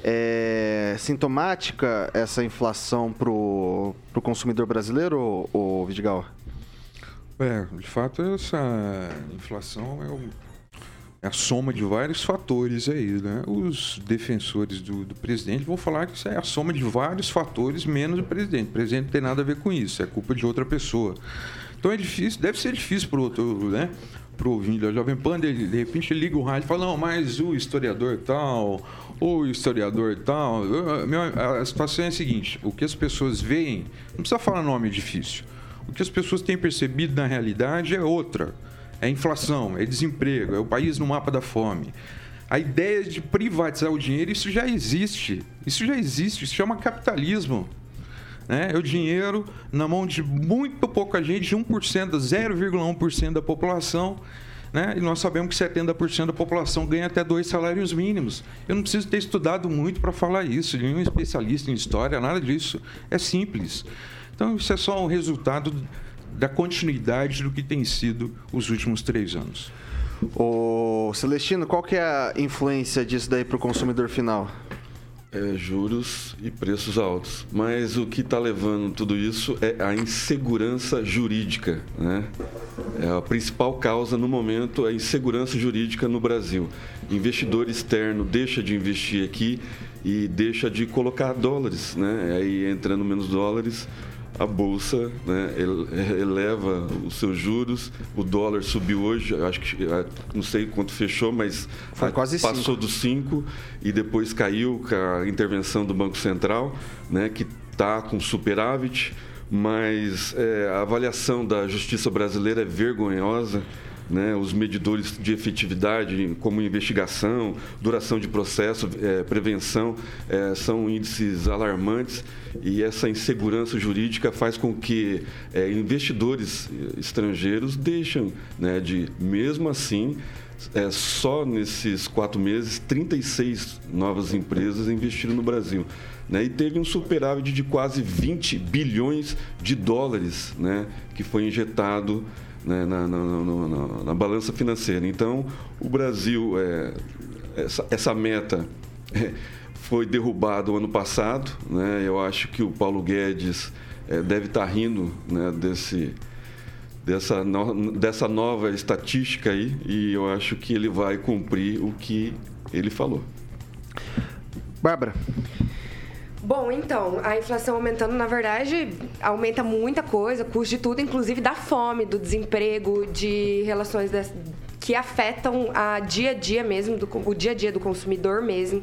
É sintomática essa inflação para o consumidor brasileiro, ou, Vidigal? É, de fato, essa inflação é, o, é, a soma de vários fatores aí, né? Os defensores do, do, presidente vão falar que isso é a soma de vários fatores menos o presidente. O presidente não tem nada a ver com isso, é culpa de outra pessoa. Então é difícil, deve ser difícil para o outro, né? Pro ouvinte da Jovem Pan, ele, de repente ele liga o rádio e fala, não, mas o historiador tal, o historiador tal. A situação é a seguinte: o que as pessoas veem, não precisa falar nome difícil. O que as pessoas têm percebido na realidade é outra. É inflação, é desemprego, é o país no mapa da fome. A ideia de privatizar o dinheiro, isso já existe. Isso já existe, isso chama capitalismo. Né? É o dinheiro na mão de muito pouca gente, 1%, 0,1% da população. Né? E nós sabemos que 70% da população ganha até dois salários mínimos. Eu não preciso ter estudado muito para falar isso, nenhum especialista em história, nada disso. É simples. Então, isso é só um resultado da continuidade do que tem sido os últimos três anos. O Celestino, qual que é a influência disso daí para o consumidor final? É, juros e preços altos. Mas o que está levando tudo isso é a insegurança jurídica. Né? É a principal causa no momento é a insegurança jurídica no Brasil. Investidor externo deixa de investir aqui e deixa de colocar dólares. Né? Aí entrando menos dólares, a bolsa né, eleva os seus juros, o dólar subiu hoje, acho que não sei quanto fechou, mas quase passou cinco. dos 5 e depois caiu com a intervenção do Banco Central, né, que está com superávit. mas é, a avaliação da justiça brasileira é vergonhosa. Né, os medidores de efetividade, como investigação, duração de processo, é, prevenção, é, são índices alarmantes e essa insegurança jurídica faz com que é, investidores estrangeiros deixem né, de, mesmo assim, é, só nesses quatro meses, 36 novas empresas investiram no Brasil. Né, e teve um superávit de quase 20 bilhões de dólares né, que foi injetado né, na, na, na, na, balança financeira. Então, o Brasil, é, essa, essa, meta é, foi derrubada o ano passado. Né, eu acho que o Paulo Guedes é, deve estar rindo né, desse, dessa, no, dessa nova estatística aí e eu acho que ele vai cumprir o que ele falou. Bárbara. Bom, então, a inflação aumentando, na verdade, aumenta muita coisa, custo de tudo, inclusive da fome, do desemprego, de relações das, que afetam a dia a dia mesmo, do, o dia a dia do consumidor mesmo.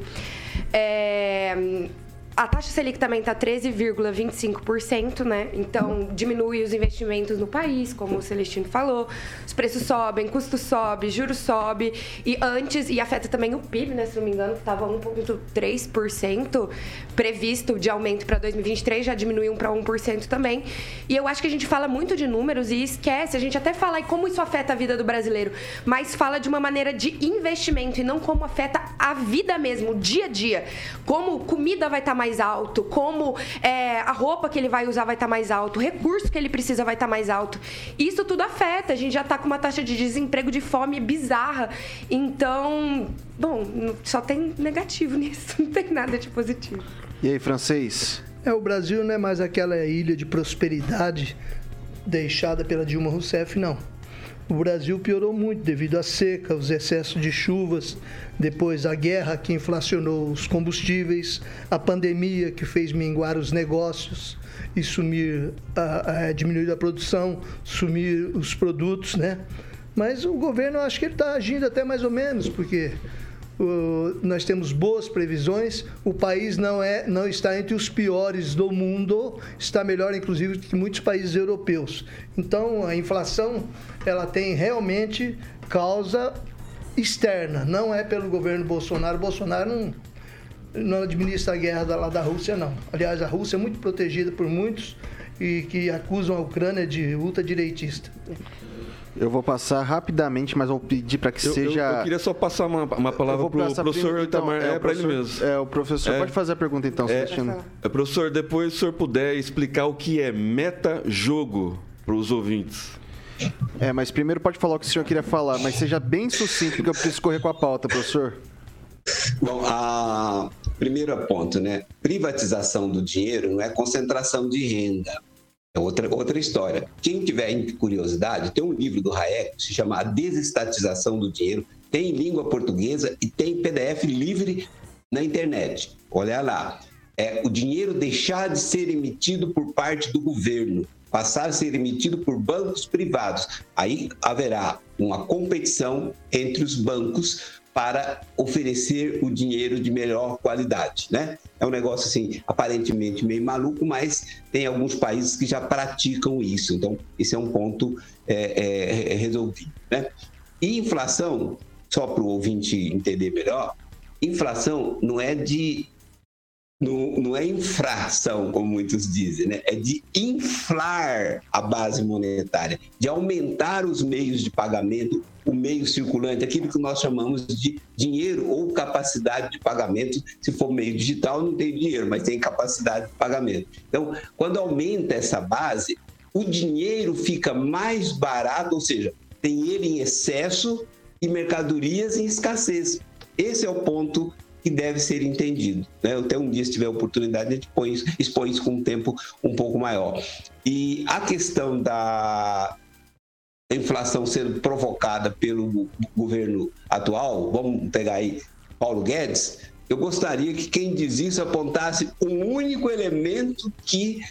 É, a taxa Selic também está 13,25%, né? Então, diminui os investimentos no país, como o Celestino falou. Os preços sobem, custo sobe, juros sobe. E antes, e afeta também o PIB, né? Se não me engano, que estava 1,3% previsto de aumento para 2023, já diminuiu para 1% também. E eu acho que a gente fala muito de números e esquece. A gente até fala em como isso afeta a vida do brasileiro, mas fala de uma maneira de investimento e não como afeta a vida mesmo, o dia a dia. Como comida vai estar tá mais mais alto, como é, a roupa que ele vai usar vai estar tá mais alto, o recurso que ele precisa vai estar tá mais alto. Isso tudo afeta. A gente já está com uma taxa de desemprego de fome bizarra. Então, bom, só tem negativo nisso, não tem nada de positivo. E aí, francês? É, o Brasil não é mais aquela ilha de prosperidade deixada pela Dilma Rousseff, não. O Brasil piorou muito devido à seca, os excessos de chuvas, depois a guerra que inflacionou os combustíveis, a pandemia que fez minguar os negócios e sumir, a, a, diminuir a produção, sumir os produtos, né? Mas o governo, acho que ele está agindo até mais ou menos, porque nós temos boas previsões. O país não é, não está entre os piores do mundo, está melhor, inclusive, que muitos países europeus. Então, a inflação ela tem realmente causa externa, não é pelo governo Bolsonaro. Bolsonaro não, não administra a guerra da, lá da Rússia, não. Aliás, a Rússia é muito protegida por muitos e que acusam a Ucrânia de ultradireitista. Eu vou passar rapidamente, mas vou pedir para que eu, seja. Eu, eu, queria só passar uma, uma palavra para o professor Itamar. Então, é, é para ele mesmo. É, o professor é, pode fazer a pergunta então, é, é, Professor, depois se o senhor puder explicar o que é meta-jogo para os ouvintes. É, mas primeiro pode falar o que o senhor queria falar, mas seja bem sucinto, porque eu preciso correr com a pauta, professor. Bom, a primeiro ponto, né? Privatização do dinheiro não é concentração de renda. É outra, outra história. Quem tiver curiosidade, tem um livro do Hayek que se chama A Desestatização do Dinheiro. Tem em língua portuguesa e tem PDF livre na internet. Olha lá. É o dinheiro deixar de ser emitido por parte do governo, passar a ser emitido por bancos privados. Aí haverá uma competição entre os bancos para oferecer o dinheiro de melhor qualidade, né? É um negócio assim aparentemente meio maluco, mas tem alguns países que já praticam isso. Então, esse é um ponto é, é, resolvido, né? E inflação, só para o ouvinte entender melhor, inflação não é de não, não é infração, como muitos dizem, né? é de inflar a base monetária, de aumentar os meios de pagamento, o meio circulante, aquilo que nós chamamos de dinheiro ou capacidade de pagamento. Se for meio digital, não tem dinheiro, mas tem capacidade de pagamento. Então, quando aumenta essa base, o dinheiro fica mais barato, ou seja, tem ele em excesso e mercadorias em escassez. Esse é o ponto que deve ser entendido. Né? Até um dia, se tiver oportunidade, a gente expõe isso, expõe isso com um tempo um pouco maior. E a questão da inflação sendo provocada pelo governo atual, vamos pegar aí Paulo Guedes, eu gostaria que quem diz isso apontasse um único elemento que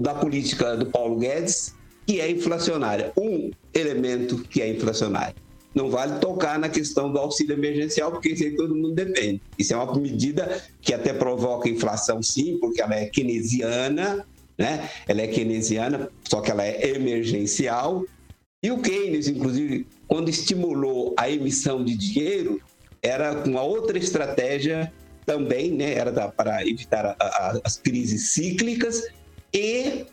da política do Paulo Guedes que é inflacionária, um elemento que é inflacionário não vale tocar na questão do auxílio emergencial, porque isso aí todo mundo depende. Isso é uma medida que até provoca inflação, sim, porque ela é keynesiana, né? Ela é keynesiana, só que ela é emergencial. E o Keynes, inclusive, quando estimulou a emissão de dinheiro, era uma outra estratégia também, né? Era da, para evitar a, a, as crises cíclicas e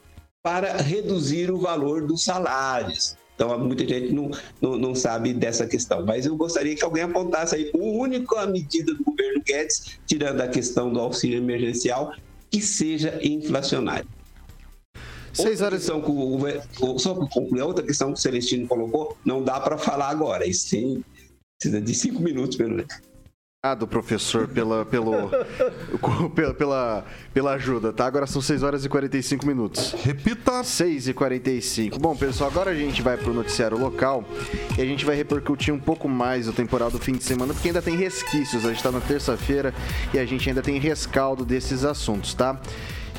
para reduzir o valor dos salários. Então, muita gente não, não, não, sabe dessa questão. Mas eu gostaria que alguém apontasse aí a única medida do governo Guedes, tirando a questão do auxílio emergencial, que seja inflacionário. Seis horas. Questão que só para concluir, outra questão que o Celestino colocou, não dá para falar agora. Isso sim, precisa de cinco minutos, pelo menos. Obrigado, professor, pela, pelo, pela, pela, ajuda, tá? Agora são 6 horas e 45 minutos. Repita. 6 e 45. Bom, pessoal, agora a gente vai pro noticiário local e a gente vai repercutir um pouco mais o temporal do fim de semana, porque ainda tem resquícios. A gente tá na terça-feira e a gente ainda tem rescaldo desses assuntos, tá?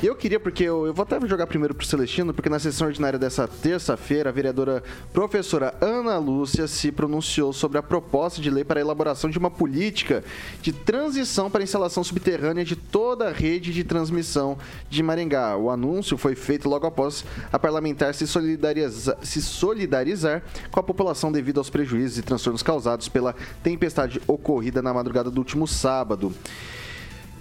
Eu queria, porque eu, eu vou até jogar primeiro pro Celestino, porque na sessão ordinária dessa terça-feira, a vereadora professora Ana Lúcia se pronunciou sobre a proposta de lei para a elaboração de uma política de transição para a instalação subterrânea de toda a rede de transmissão de Maringá. O anúncio foi feito logo após a parlamentar se solidarizar, se solidarizar com a população devido aos prejuízos e transtornos causados pela tempestade ocorrida na madrugada do último sábado.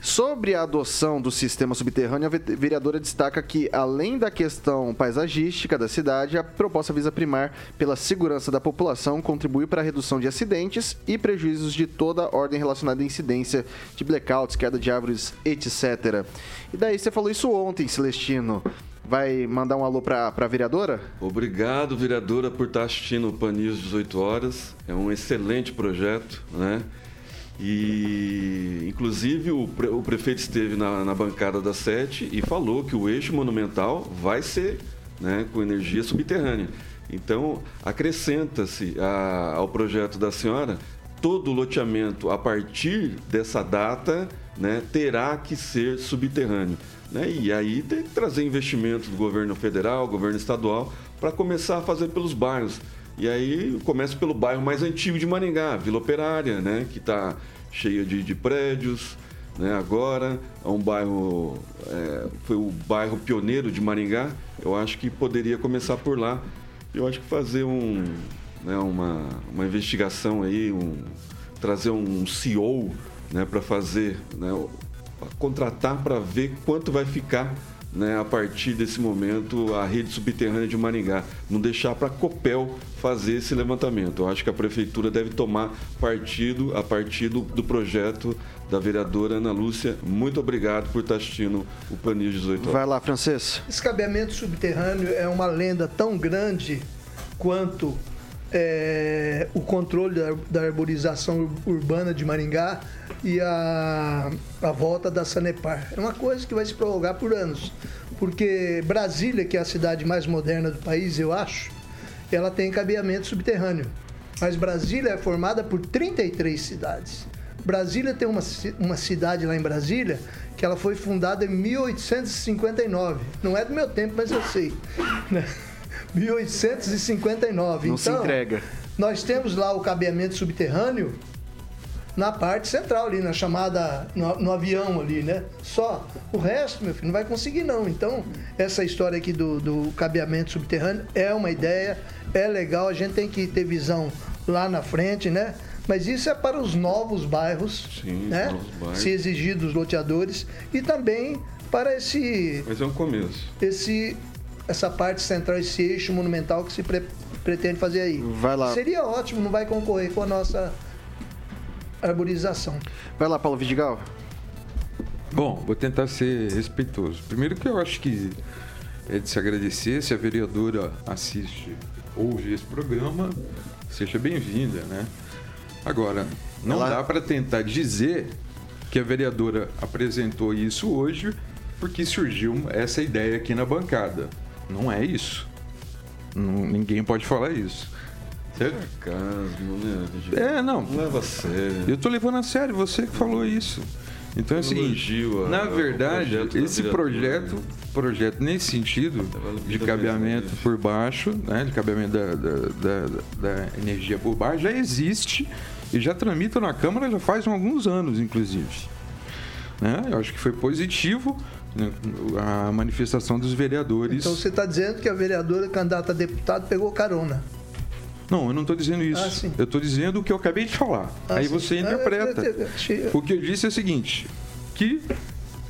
Sobre a adoção do sistema subterrâneo, a vereadora destaca que, além da questão paisagística da cidade, a proposta visa primar pela segurança da população, contribuir para a redução de acidentes e prejuízos de toda a ordem relacionada à incidência de blackouts, queda de árvores, etc. E daí você falou isso ontem, Celestino. Vai mandar um alô para a vereadora? Obrigado, vereadora, por estar assistindo o Panis 18 horas. É um excelente projeto, né? E, inclusive, o, pre, o prefeito esteve na, na, bancada da Sete e falou que o eixo monumental vai ser né, com energia subterrânea. Então, acrescenta-se ao projeto da senhora todo o loteamento a partir dessa data né, terá que ser subterrâneo. Né? E aí tem que trazer investimentos do governo federal, governo estadual, para começar a fazer pelos bairros. E aí começa pelo bairro mais antigo de Maringá, Vila Operária, né? Que está cheia de, de, prédios. Né? Agora é um bairro, é, foi o bairro pioneiro de Maringá. Eu acho que poderia começar por lá. Eu acho que fazer um, né, uma, uma investigação aí, um, trazer um CEO né, para fazer, né, contratar para ver quanto vai ficar né, a partir desse momento, a rede subterrânea de Maringá. Não deixar para a Copel fazer esse levantamento. Eu acho que a prefeitura deve tomar partido a partir do, do projeto da vereadora Ana Lúcia. Muito obrigado por estar assistindo o Panil 18 horas. Vai lá, Francês. Esse cabeamento subterrâneo é uma lenda tão grande quanto é, o controle da, da, arborização urbana de Maringá e a, a volta da Sanepar. É uma coisa que vai se prolongar por anos. Porque Brasília, que é a cidade mais moderna do país, eu acho, ela tem cabeamento subterrâneo. Mas Brasília é formada por 33 cidades. Brasília tem uma, uma cidade lá em Brasília que ela foi fundada em 1859. Não é do meu tempo, mas eu sei. Né? 1859. Não então, se entrega. Nós temos lá o cabeamento subterrâneo na parte central ali, na chamada, no, no, avião ali, né? Só. O resto, meu filho, não vai conseguir não. Então, essa história aqui do, do cabeamento subterrâneo é uma ideia, é legal, a gente tem que ter visão lá na frente, né? Mas isso é para os novos bairros, Sim, né? Novos bairros. Se exigir dos loteadores e também para esse. Mas é um começo. Esse essa parte central, esse eixo monumental que se pre pretende fazer aí. Vai lá. Seria ótimo, não vai concorrer com a nossa arborização. Vai lá, Paulo Vidigal. Bom, vou tentar ser respeitoso. Primeiro que eu acho que é de se agradecer se a vereadora assiste, ouve esse programa, seja bem-vinda, né? Agora, não Ela... dá para tentar dizer que a vereadora apresentou isso hoje porque surgiu essa ideia aqui na bancada. Não é isso. Não, ninguém pode falar isso. Sarcasmo, né? É, não. Não leva a sério. Eu tô levando a sério, você que falou isso. Então é o seguinte, na verdade, projeto esse projeto, projeto nesse sentido de cabeamento por baixo, né, de cabeamento da, da, da, da, energia por baixo, já existe e já tramita na Câmara já faz alguns anos, inclusive. Né? Eu acho que foi positivo a manifestação dos vereadores. Então você está dizendo que a vereadora candidata a deputado pegou carona. Não, eu não estou dizendo isso. Ah, eu estou dizendo o que eu acabei de falar. Ah, Aí sim. você Ah, interpreta. O que eu disse é o seguinte, que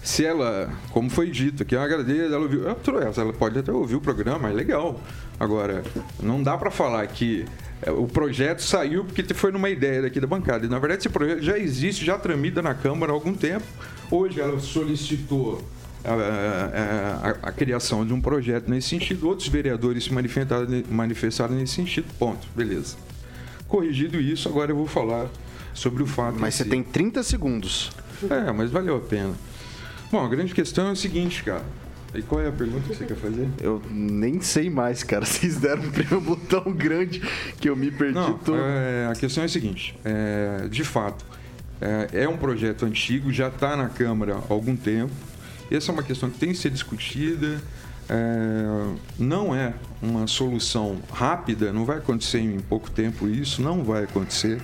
se ela, como foi dito, que eu agradeço, ela ouviu, ela pode até ouvir o programa, é legal. Agora, não dá para falar que é, o projeto saiu porque foi numa ideia daqui da bancada. E, na verdade, esse projeto já existe, já tramita na Câmara há algum tempo. Hoje ela solicitou a, a- a- criação de um projeto nesse sentido. Outros vereadores se manifestaram, manifestaram nesse sentido. Ponto. Beleza. Corrigido isso, agora eu vou falar sobre o fato. Mas você tem 30 segundos. É, mas valeu a pena. Bom, a grande questão é o seguinte, cara. E qual é a pergunta que você quer fazer? Eu nem sei mais, cara. Vocês deram um preâmbulo tão grande que eu me perdi Não, todo. é, a questão é a seguinte: é, de fato, é, é um projeto antigo, já está na Câmara há algum tempo. Essa é uma questão que tem que ser discutida. é, não é uma solução rápida, não vai acontecer em pouco tempo isso, não vai acontecer.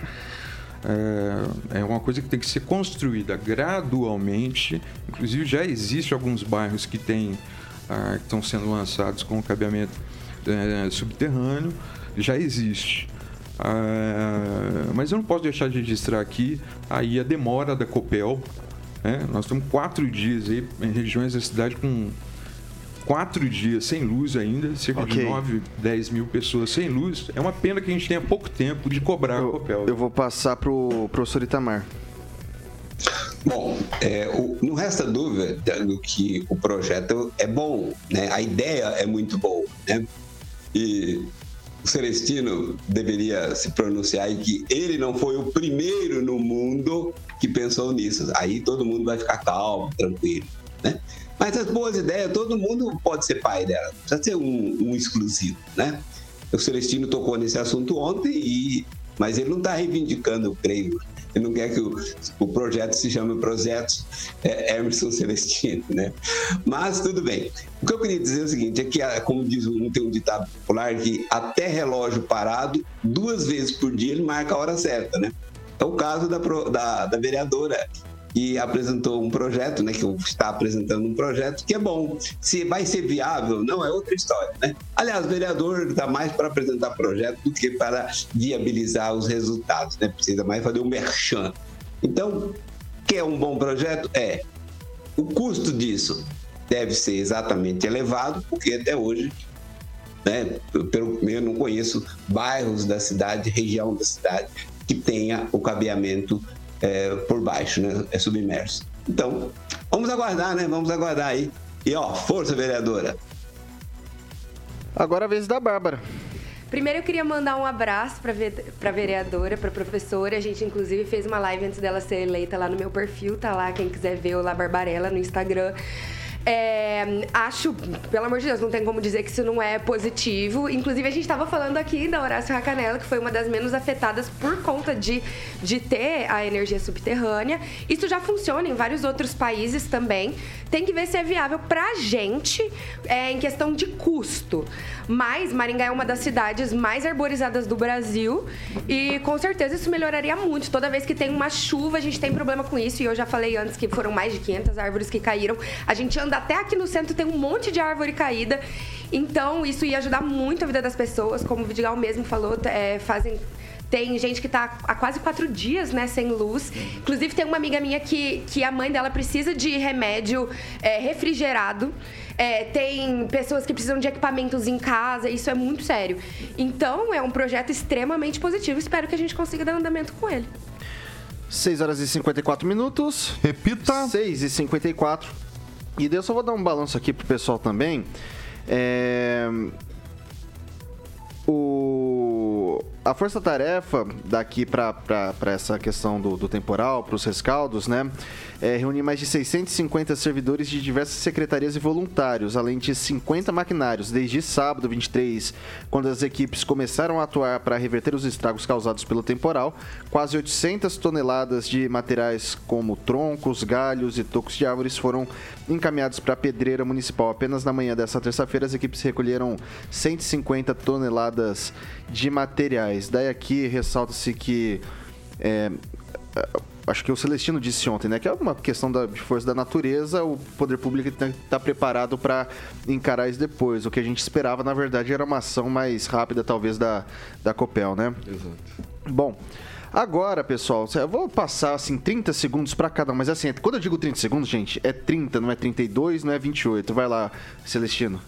É, é uma coisa que tem que ser construída gradualmente. Inclusive já existe alguns bairros que têm ah, que estão sendo lançados com cabeamento é, subterrâneo, já existe. Ah, mas eu não posso deixar de registrar aqui aí a demora da Copel. Né? Nós estamos quatro dias aí em regiões da cidade com quatro dias sem luz ainda, cerca de Ok. 9, 10 mil pessoas sem luz. É uma pena que a gente tenha pouco tempo de cobrar a Copel. Eu vou passar pro professor Itamar. Bom, é, o- não resta dúvida do que o projeto é bom, né? A ideia é muito boa, né? E o Celestino deveria se pronunciar e que ele não foi o primeiro no mundo que pensou nisso. Aí todo mundo vai ficar calmo, tranquilo, né? Mas as boas ideias, todo mundo pode ser pai dela, precisa ser um, um exclusivo, né? O Celestino tocou nesse assunto ontem, e, mas ele não está reivindicando, eu creio. Ele não quer que o, o projeto se chame Projeto é, Emerson Celestino, né? Mas tudo bem. O que eu queria dizer é o seguinte: é que, ah, como diz um, tem um ditado popular, que até relógio parado, duas vezes por dia ele marca a hora certa, né? É o caso da, da, da vereadora que apresentou um projeto, né, que está apresentando um projeto que é bom. Se vai ser viável, não é outra história, né? Aliás, o vereador está mais para apresentar projeto do que para viabilizar os resultados, né? Precisa mais fazer um merchan. Então, quer um bom projeto? É. O custo disso deve ser exatamente elevado, porque até hoje né? Pelo eu não conheço bairros da cidade, região da cidade que tenha o cabeamento é, por baixo, né? É submerso. Então, vamos aguardar, né? Vamos aguardar aí. E ó, força vereadora. Agora a vez da Bárbara. Primeiro eu queria mandar um abraço para a vereadora, para a professora. A gente inclusive fez uma live antes dela ser eleita lá no meu perfil, tá lá quem quiser ver o La Barbarella no Instagram. É, acho, pelo amor de Deus, não tem como dizer que isso não é positivo. Inclusive, a gente estava falando aqui da Horácio Racanela, que foi uma das menos afetadas por conta de, de ter a energia subterrânea. Isso já funciona em vários outros países também. Tem que ver se é viável pra gente é, em questão de custo. Mas Maringá é uma das cidades mais arborizadas do Brasil e com certeza isso melhoraria muito. Toda vez que tem uma chuva, a gente tem problema com isso. E eu já falei antes que foram mais de 500 árvores que caíram. A gente anda até aqui no centro, tem um monte de árvore caída. Então isso ia ajudar muito a vida das pessoas. Como o Vidigal mesmo falou, é, fazem tem gente que tá há quase quatro dias, né, sem luz. Inclusive, tem uma amiga minha que, que a mãe dela precisa de remédio é, refrigerado. É, tem pessoas que precisam de equipamentos em casa, isso é muito sério. Então, é um projeto extremamente positivo. Espero que a gente consiga dar andamento com ele. 6 horas e 54 minutos. Repita. 6 e 54. E daí eu só vou dar um balanço aqui pro pessoal também. É... O... A força-tarefa daqui para essa questão do, do temporal, para os rescaldos, né? É, mais de 650 servidores de diversas secretarias e voluntários, além de 50 maquinários, desde sábado 23, quando as equipes começaram a atuar para reverter os estragos causados pelo temporal. Quase 800 toneladas de materiais como troncos, galhos e tocos de árvores foram encaminhados para a pedreira municipal. Apenas na manhã dessa terça-feira, as equipes recolheram 150 toneladas de materiais. Daí aqui ressalta-se que é, acho que o Celestino disse ontem, né? Que é uma questão da, de força da natureza, o poder público tem que estar preparado para encarar isso depois. O que a gente esperava, na verdade, era uma ação mais rápida, talvez, da, da Copel, né? Exato. Bom. Agora, pessoal, eu vou passar assim 30 segundos para cada um, mas assim, quando eu digo 30 segundos, gente, é 30, não é 32, não é 28. Vai lá, Celestino.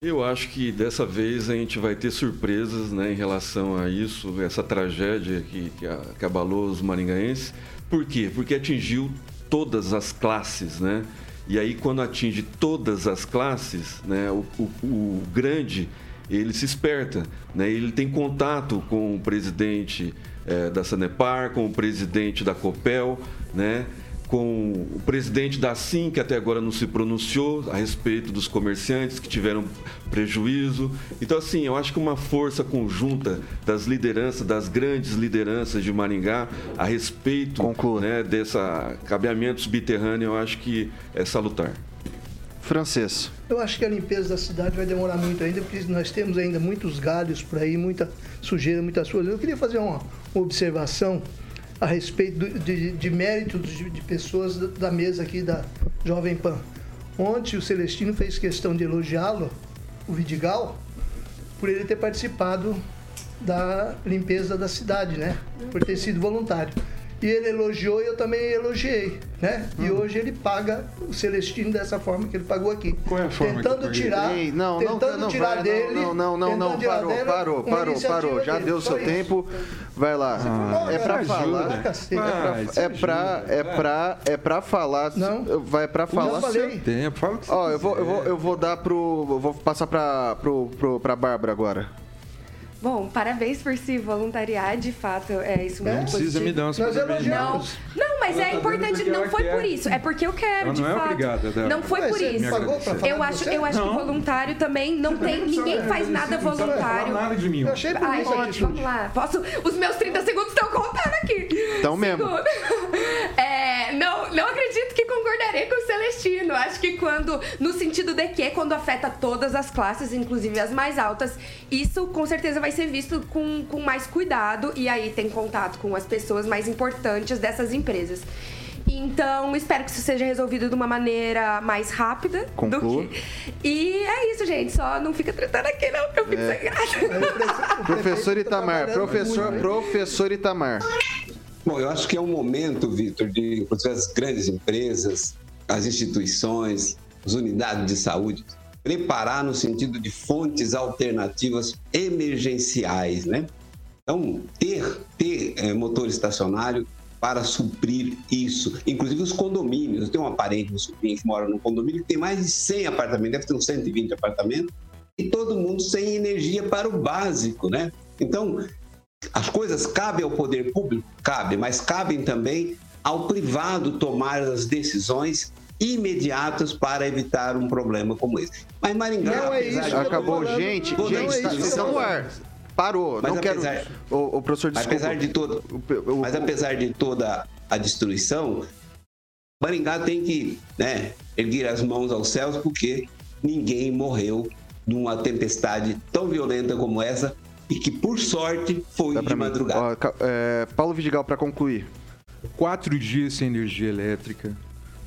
Eu acho que dessa vez a gente vai ter surpresas né, em relação a isso, essa tragédia que, que, que abalou os maringaenses. Por quê? Porque atingiu todas as classes, né? E aí quando atinge todas as classes, né, o, o- o grande ele se esperta, né? Ele tem contato com o presidente eh, da Sanepar, com o presidente da Copel, né? Com o presidente da SIM, que até agora não se pronunciou a respeito dos comerciantes que tiveram prejuízo. Então, assim, eu acho que uma força conjunta das lideranças, das grandes lideranças de Maringá, a respeito né, dessa cabeamento subterrâneo, eu acho que é salutar. Francês. Eu acho que a limpeza da cidade vai demorar muito ainda, porque nós temos ainda muitos galhos por aí, muita sujeira, muitas coisas. Eu queria fazer uma observação a respeito de, de méritos de, de pessoas da, da mesa aqui da Jovem Pan. Ontem o Celestino fez questão de elogiá-lo, o Vidigal, por ele ter participado da limpeza da cidade, né? Por ter sido voluntário. E ele elogiou e eu também elogiei, né? E hoje ele paga o Celestino dessa forma que ele pagou aqui. Qual é a forma Tentando tirar, Ei, não, não, tentando não, tirar vai, dele. Não, não, não, não, parou, dele parou, parou, parou. Já dele, deu só seu isso. tempo. Vai lá. Não, é pra ajuda. falar. Cacete. É pra, Ah, é pra, é pra, é falar. Não. Vai pra falar. falei. Tempo, fala o que você Ó, eu vou, eu vou, eu vou dar pro. Eu vou passar pra, pro, pro, pra Bárbara agora. Bom, parabéns por se voluntariar, de fato, é isso muito Não precisa positivo. me dar uns Nós elogiamos. Não, mas Ela é importante, não foi por isso, é porque eu quero, de não é fato. Não foi Mas por isso. Eu acho, eu acho que Não. voluntário também não tem, ninguém faz nada Não precisa voluntário. nada de mim. Eu achei Ai, gente, vamos lá. Posso, os meus 30 segundos estão contando aqui. Então mesmo. É, não, não acredito que concordarei com o Celestino. Acho que quando, no sentido de que, quando afeta todas as classes, inclusive as mais altas, isso com certeza vai ser visto com, com mais cuidado e aí tem contato com as pessoas mais importantes dessas empresas. Então, espero que isso seja resolvido de uma maneira mais rápida Conclua. do que. E é isso, gente. Só não fica tratando aqui, não, que eu fico É. sem graça. Professor Itamar, professor, muito, né? professor Itamar. Bom, eu acho que é um momento, Vitor, de as grandes empresas, as instituições, as unidades de saúde, preparar no sentido de fontes alternativas emergenciais, né? Então, ter, ter eh, motor estacionário para suprir isso. Inclusive os condomínios. Eu tenho uma parente, um sobrinho que mora num condomínio que tem mais de 100 apartamentos, deve ter uns 120 apartamentos, e todo mundo sem energia para o básico, né? Então, as coisas cabem ao poder público? Cabe, mas cabem também ao privado tomar as decisões imediatas para evitar um problema como esse. Mas Maringá, Não é isso Acabou, gente. Não é gente, isso tá, Parou. Mas não quero. apesar- O, o professor, desculpa. apesar de toda, O- o- mas apesar de toda a destruição, Maringá tem que né, erguer as mãos aos céus porque ninguém morreu numa tempestade tão violenta como essa e que, por sorte, foi Dá de madrugada. Ó, é, Paulo Vidigal, pra concluir. Quatro dias sem energia elétrica,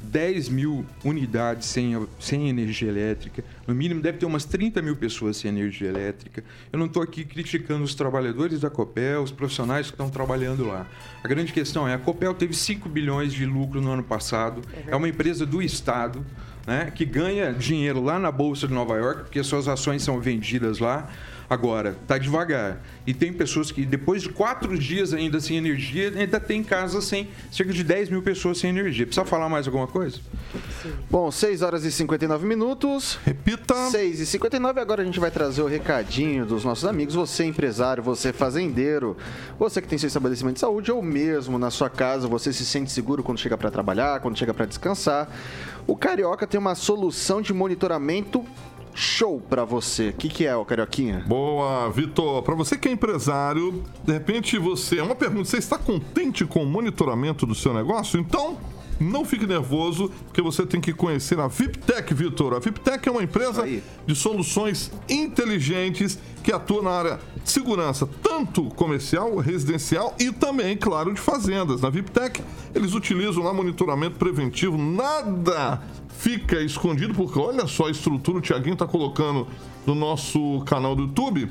10 mil unidades sem, sem energia elétrica, no mínimo deve ter umas 30 mil pessoas sem energia elétrica. Eu não estou aqui criticando os trabalhadores da Copel, os profissionais que estão trabalhando lá. A grande questão é, a Copel teve 5 bilhões de lucro no ano passado, é uma empresa do Estado, né, que ganha dinheiro lá na Bolsa de Nova York, porque suas ações são vendidas lá. Agora, tá devagar. E tem pessoas que, depois de quatro dias ainda sem energia, ainda tem casa sem cerca de 10 mil pessoas sem energia. Precisa falar mais alguma coisa? Bom, 6 horas e 59 minutos. Repita. 6 e 59 agora a gente vai trazer o recadinho dos nossos amigos. Você empresário, você fazendeiro, você que tem seu estabelecimento de saúde ou mesmo na sua casa, você se sente seguro quando chega para trabalhar, quando chega para descansar. O Carioca tem uma solução de monitoramento show para você. O que, que é, o Carioquinha? Boa, Vitor. Para você que é empresário, de repente você. É uma pergunta: você está contente com o monitoramento do seu negócio? Então, não fique nervoso, porque você tem que conhecer a VIPTech, Vitor. A VIPTech é uma empresa de soluções inteligentes que atua na área de segurança, tanto comercial, residencial e também, claro, de fazendas. Na VIPTech, eles utilizam lá monitoramento preventivo, nada fica escondido, porque olha só a estrutura, o Tiaguinho está colocando no nosso canal do YouTube.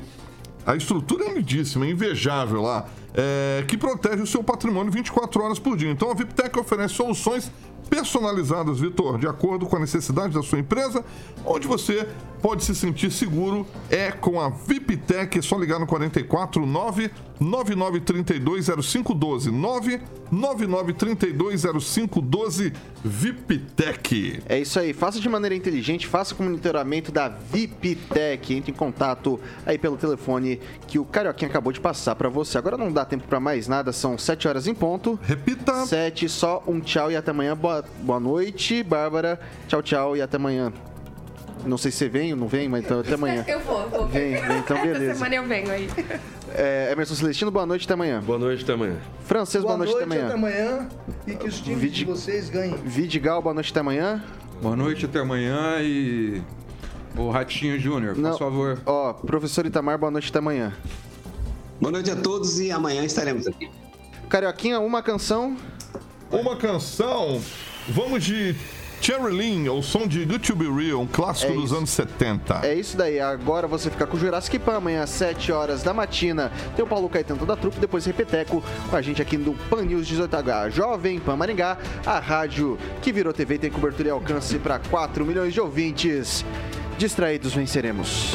A estrutura é lindíssima, é invejável lá, é, que protege o seu patrimônio 24 horas por dia. Então a VIPTech oferece soluções personalizadas, Vitor, de acordo com a necessidade da sua empresa, onde você pode se sentir seguro é com a VIPTech. É só ligar no 44 9 99320512 999320512 VIPTech. É isso aí, faça de maneira inteligente, faça com o monitoramento da VIPTech. Entre em contato aí pelo telefone que o Carioquinha acabou de passar para você. Agora não dá tempo para mais nada, são 7 horas em ponto. Repita. 7, só um tchau e até amanhã. Boa, boa noite, Bárbara. Tchau, tchau e até amanhã. Não sei se você vem ou não vem, mas então até amanhã. Eu vou, vou. Vem, vem, então Essa beleza. semana eu venho aí. É, Emerson Celestino, boa noite até amanhã. Boa noite até amanhã. Francês, boa, noite, até amanhã. até amanhã e que os times de vocês ganhem. Vidigal, boa noite até amanhã. Boa noite, até amanhã e. O Ratinho Júnior, por favor. Ó, professor Itamar, boa noite até amanhã. Boa noite a todos e amanhã estaremos aqui. Carioquinha, uma canção. Uma canção. Vamos de Cherry Lynn, o som de Good to Be Real, um clássico É dos isso. anos 70. É isso daí. Agora você fica com o Jurassic Pan amanhã às 7 horas da matina. Tem o Paulo Caetano da trupe, depois Repeteco com a gente aqui no Pan News 18H. Jovem Pan Maringá, a rádio que virou TV e tem cobertura e alcance para 4 milhões de ouvintes. Distraídos venceremos.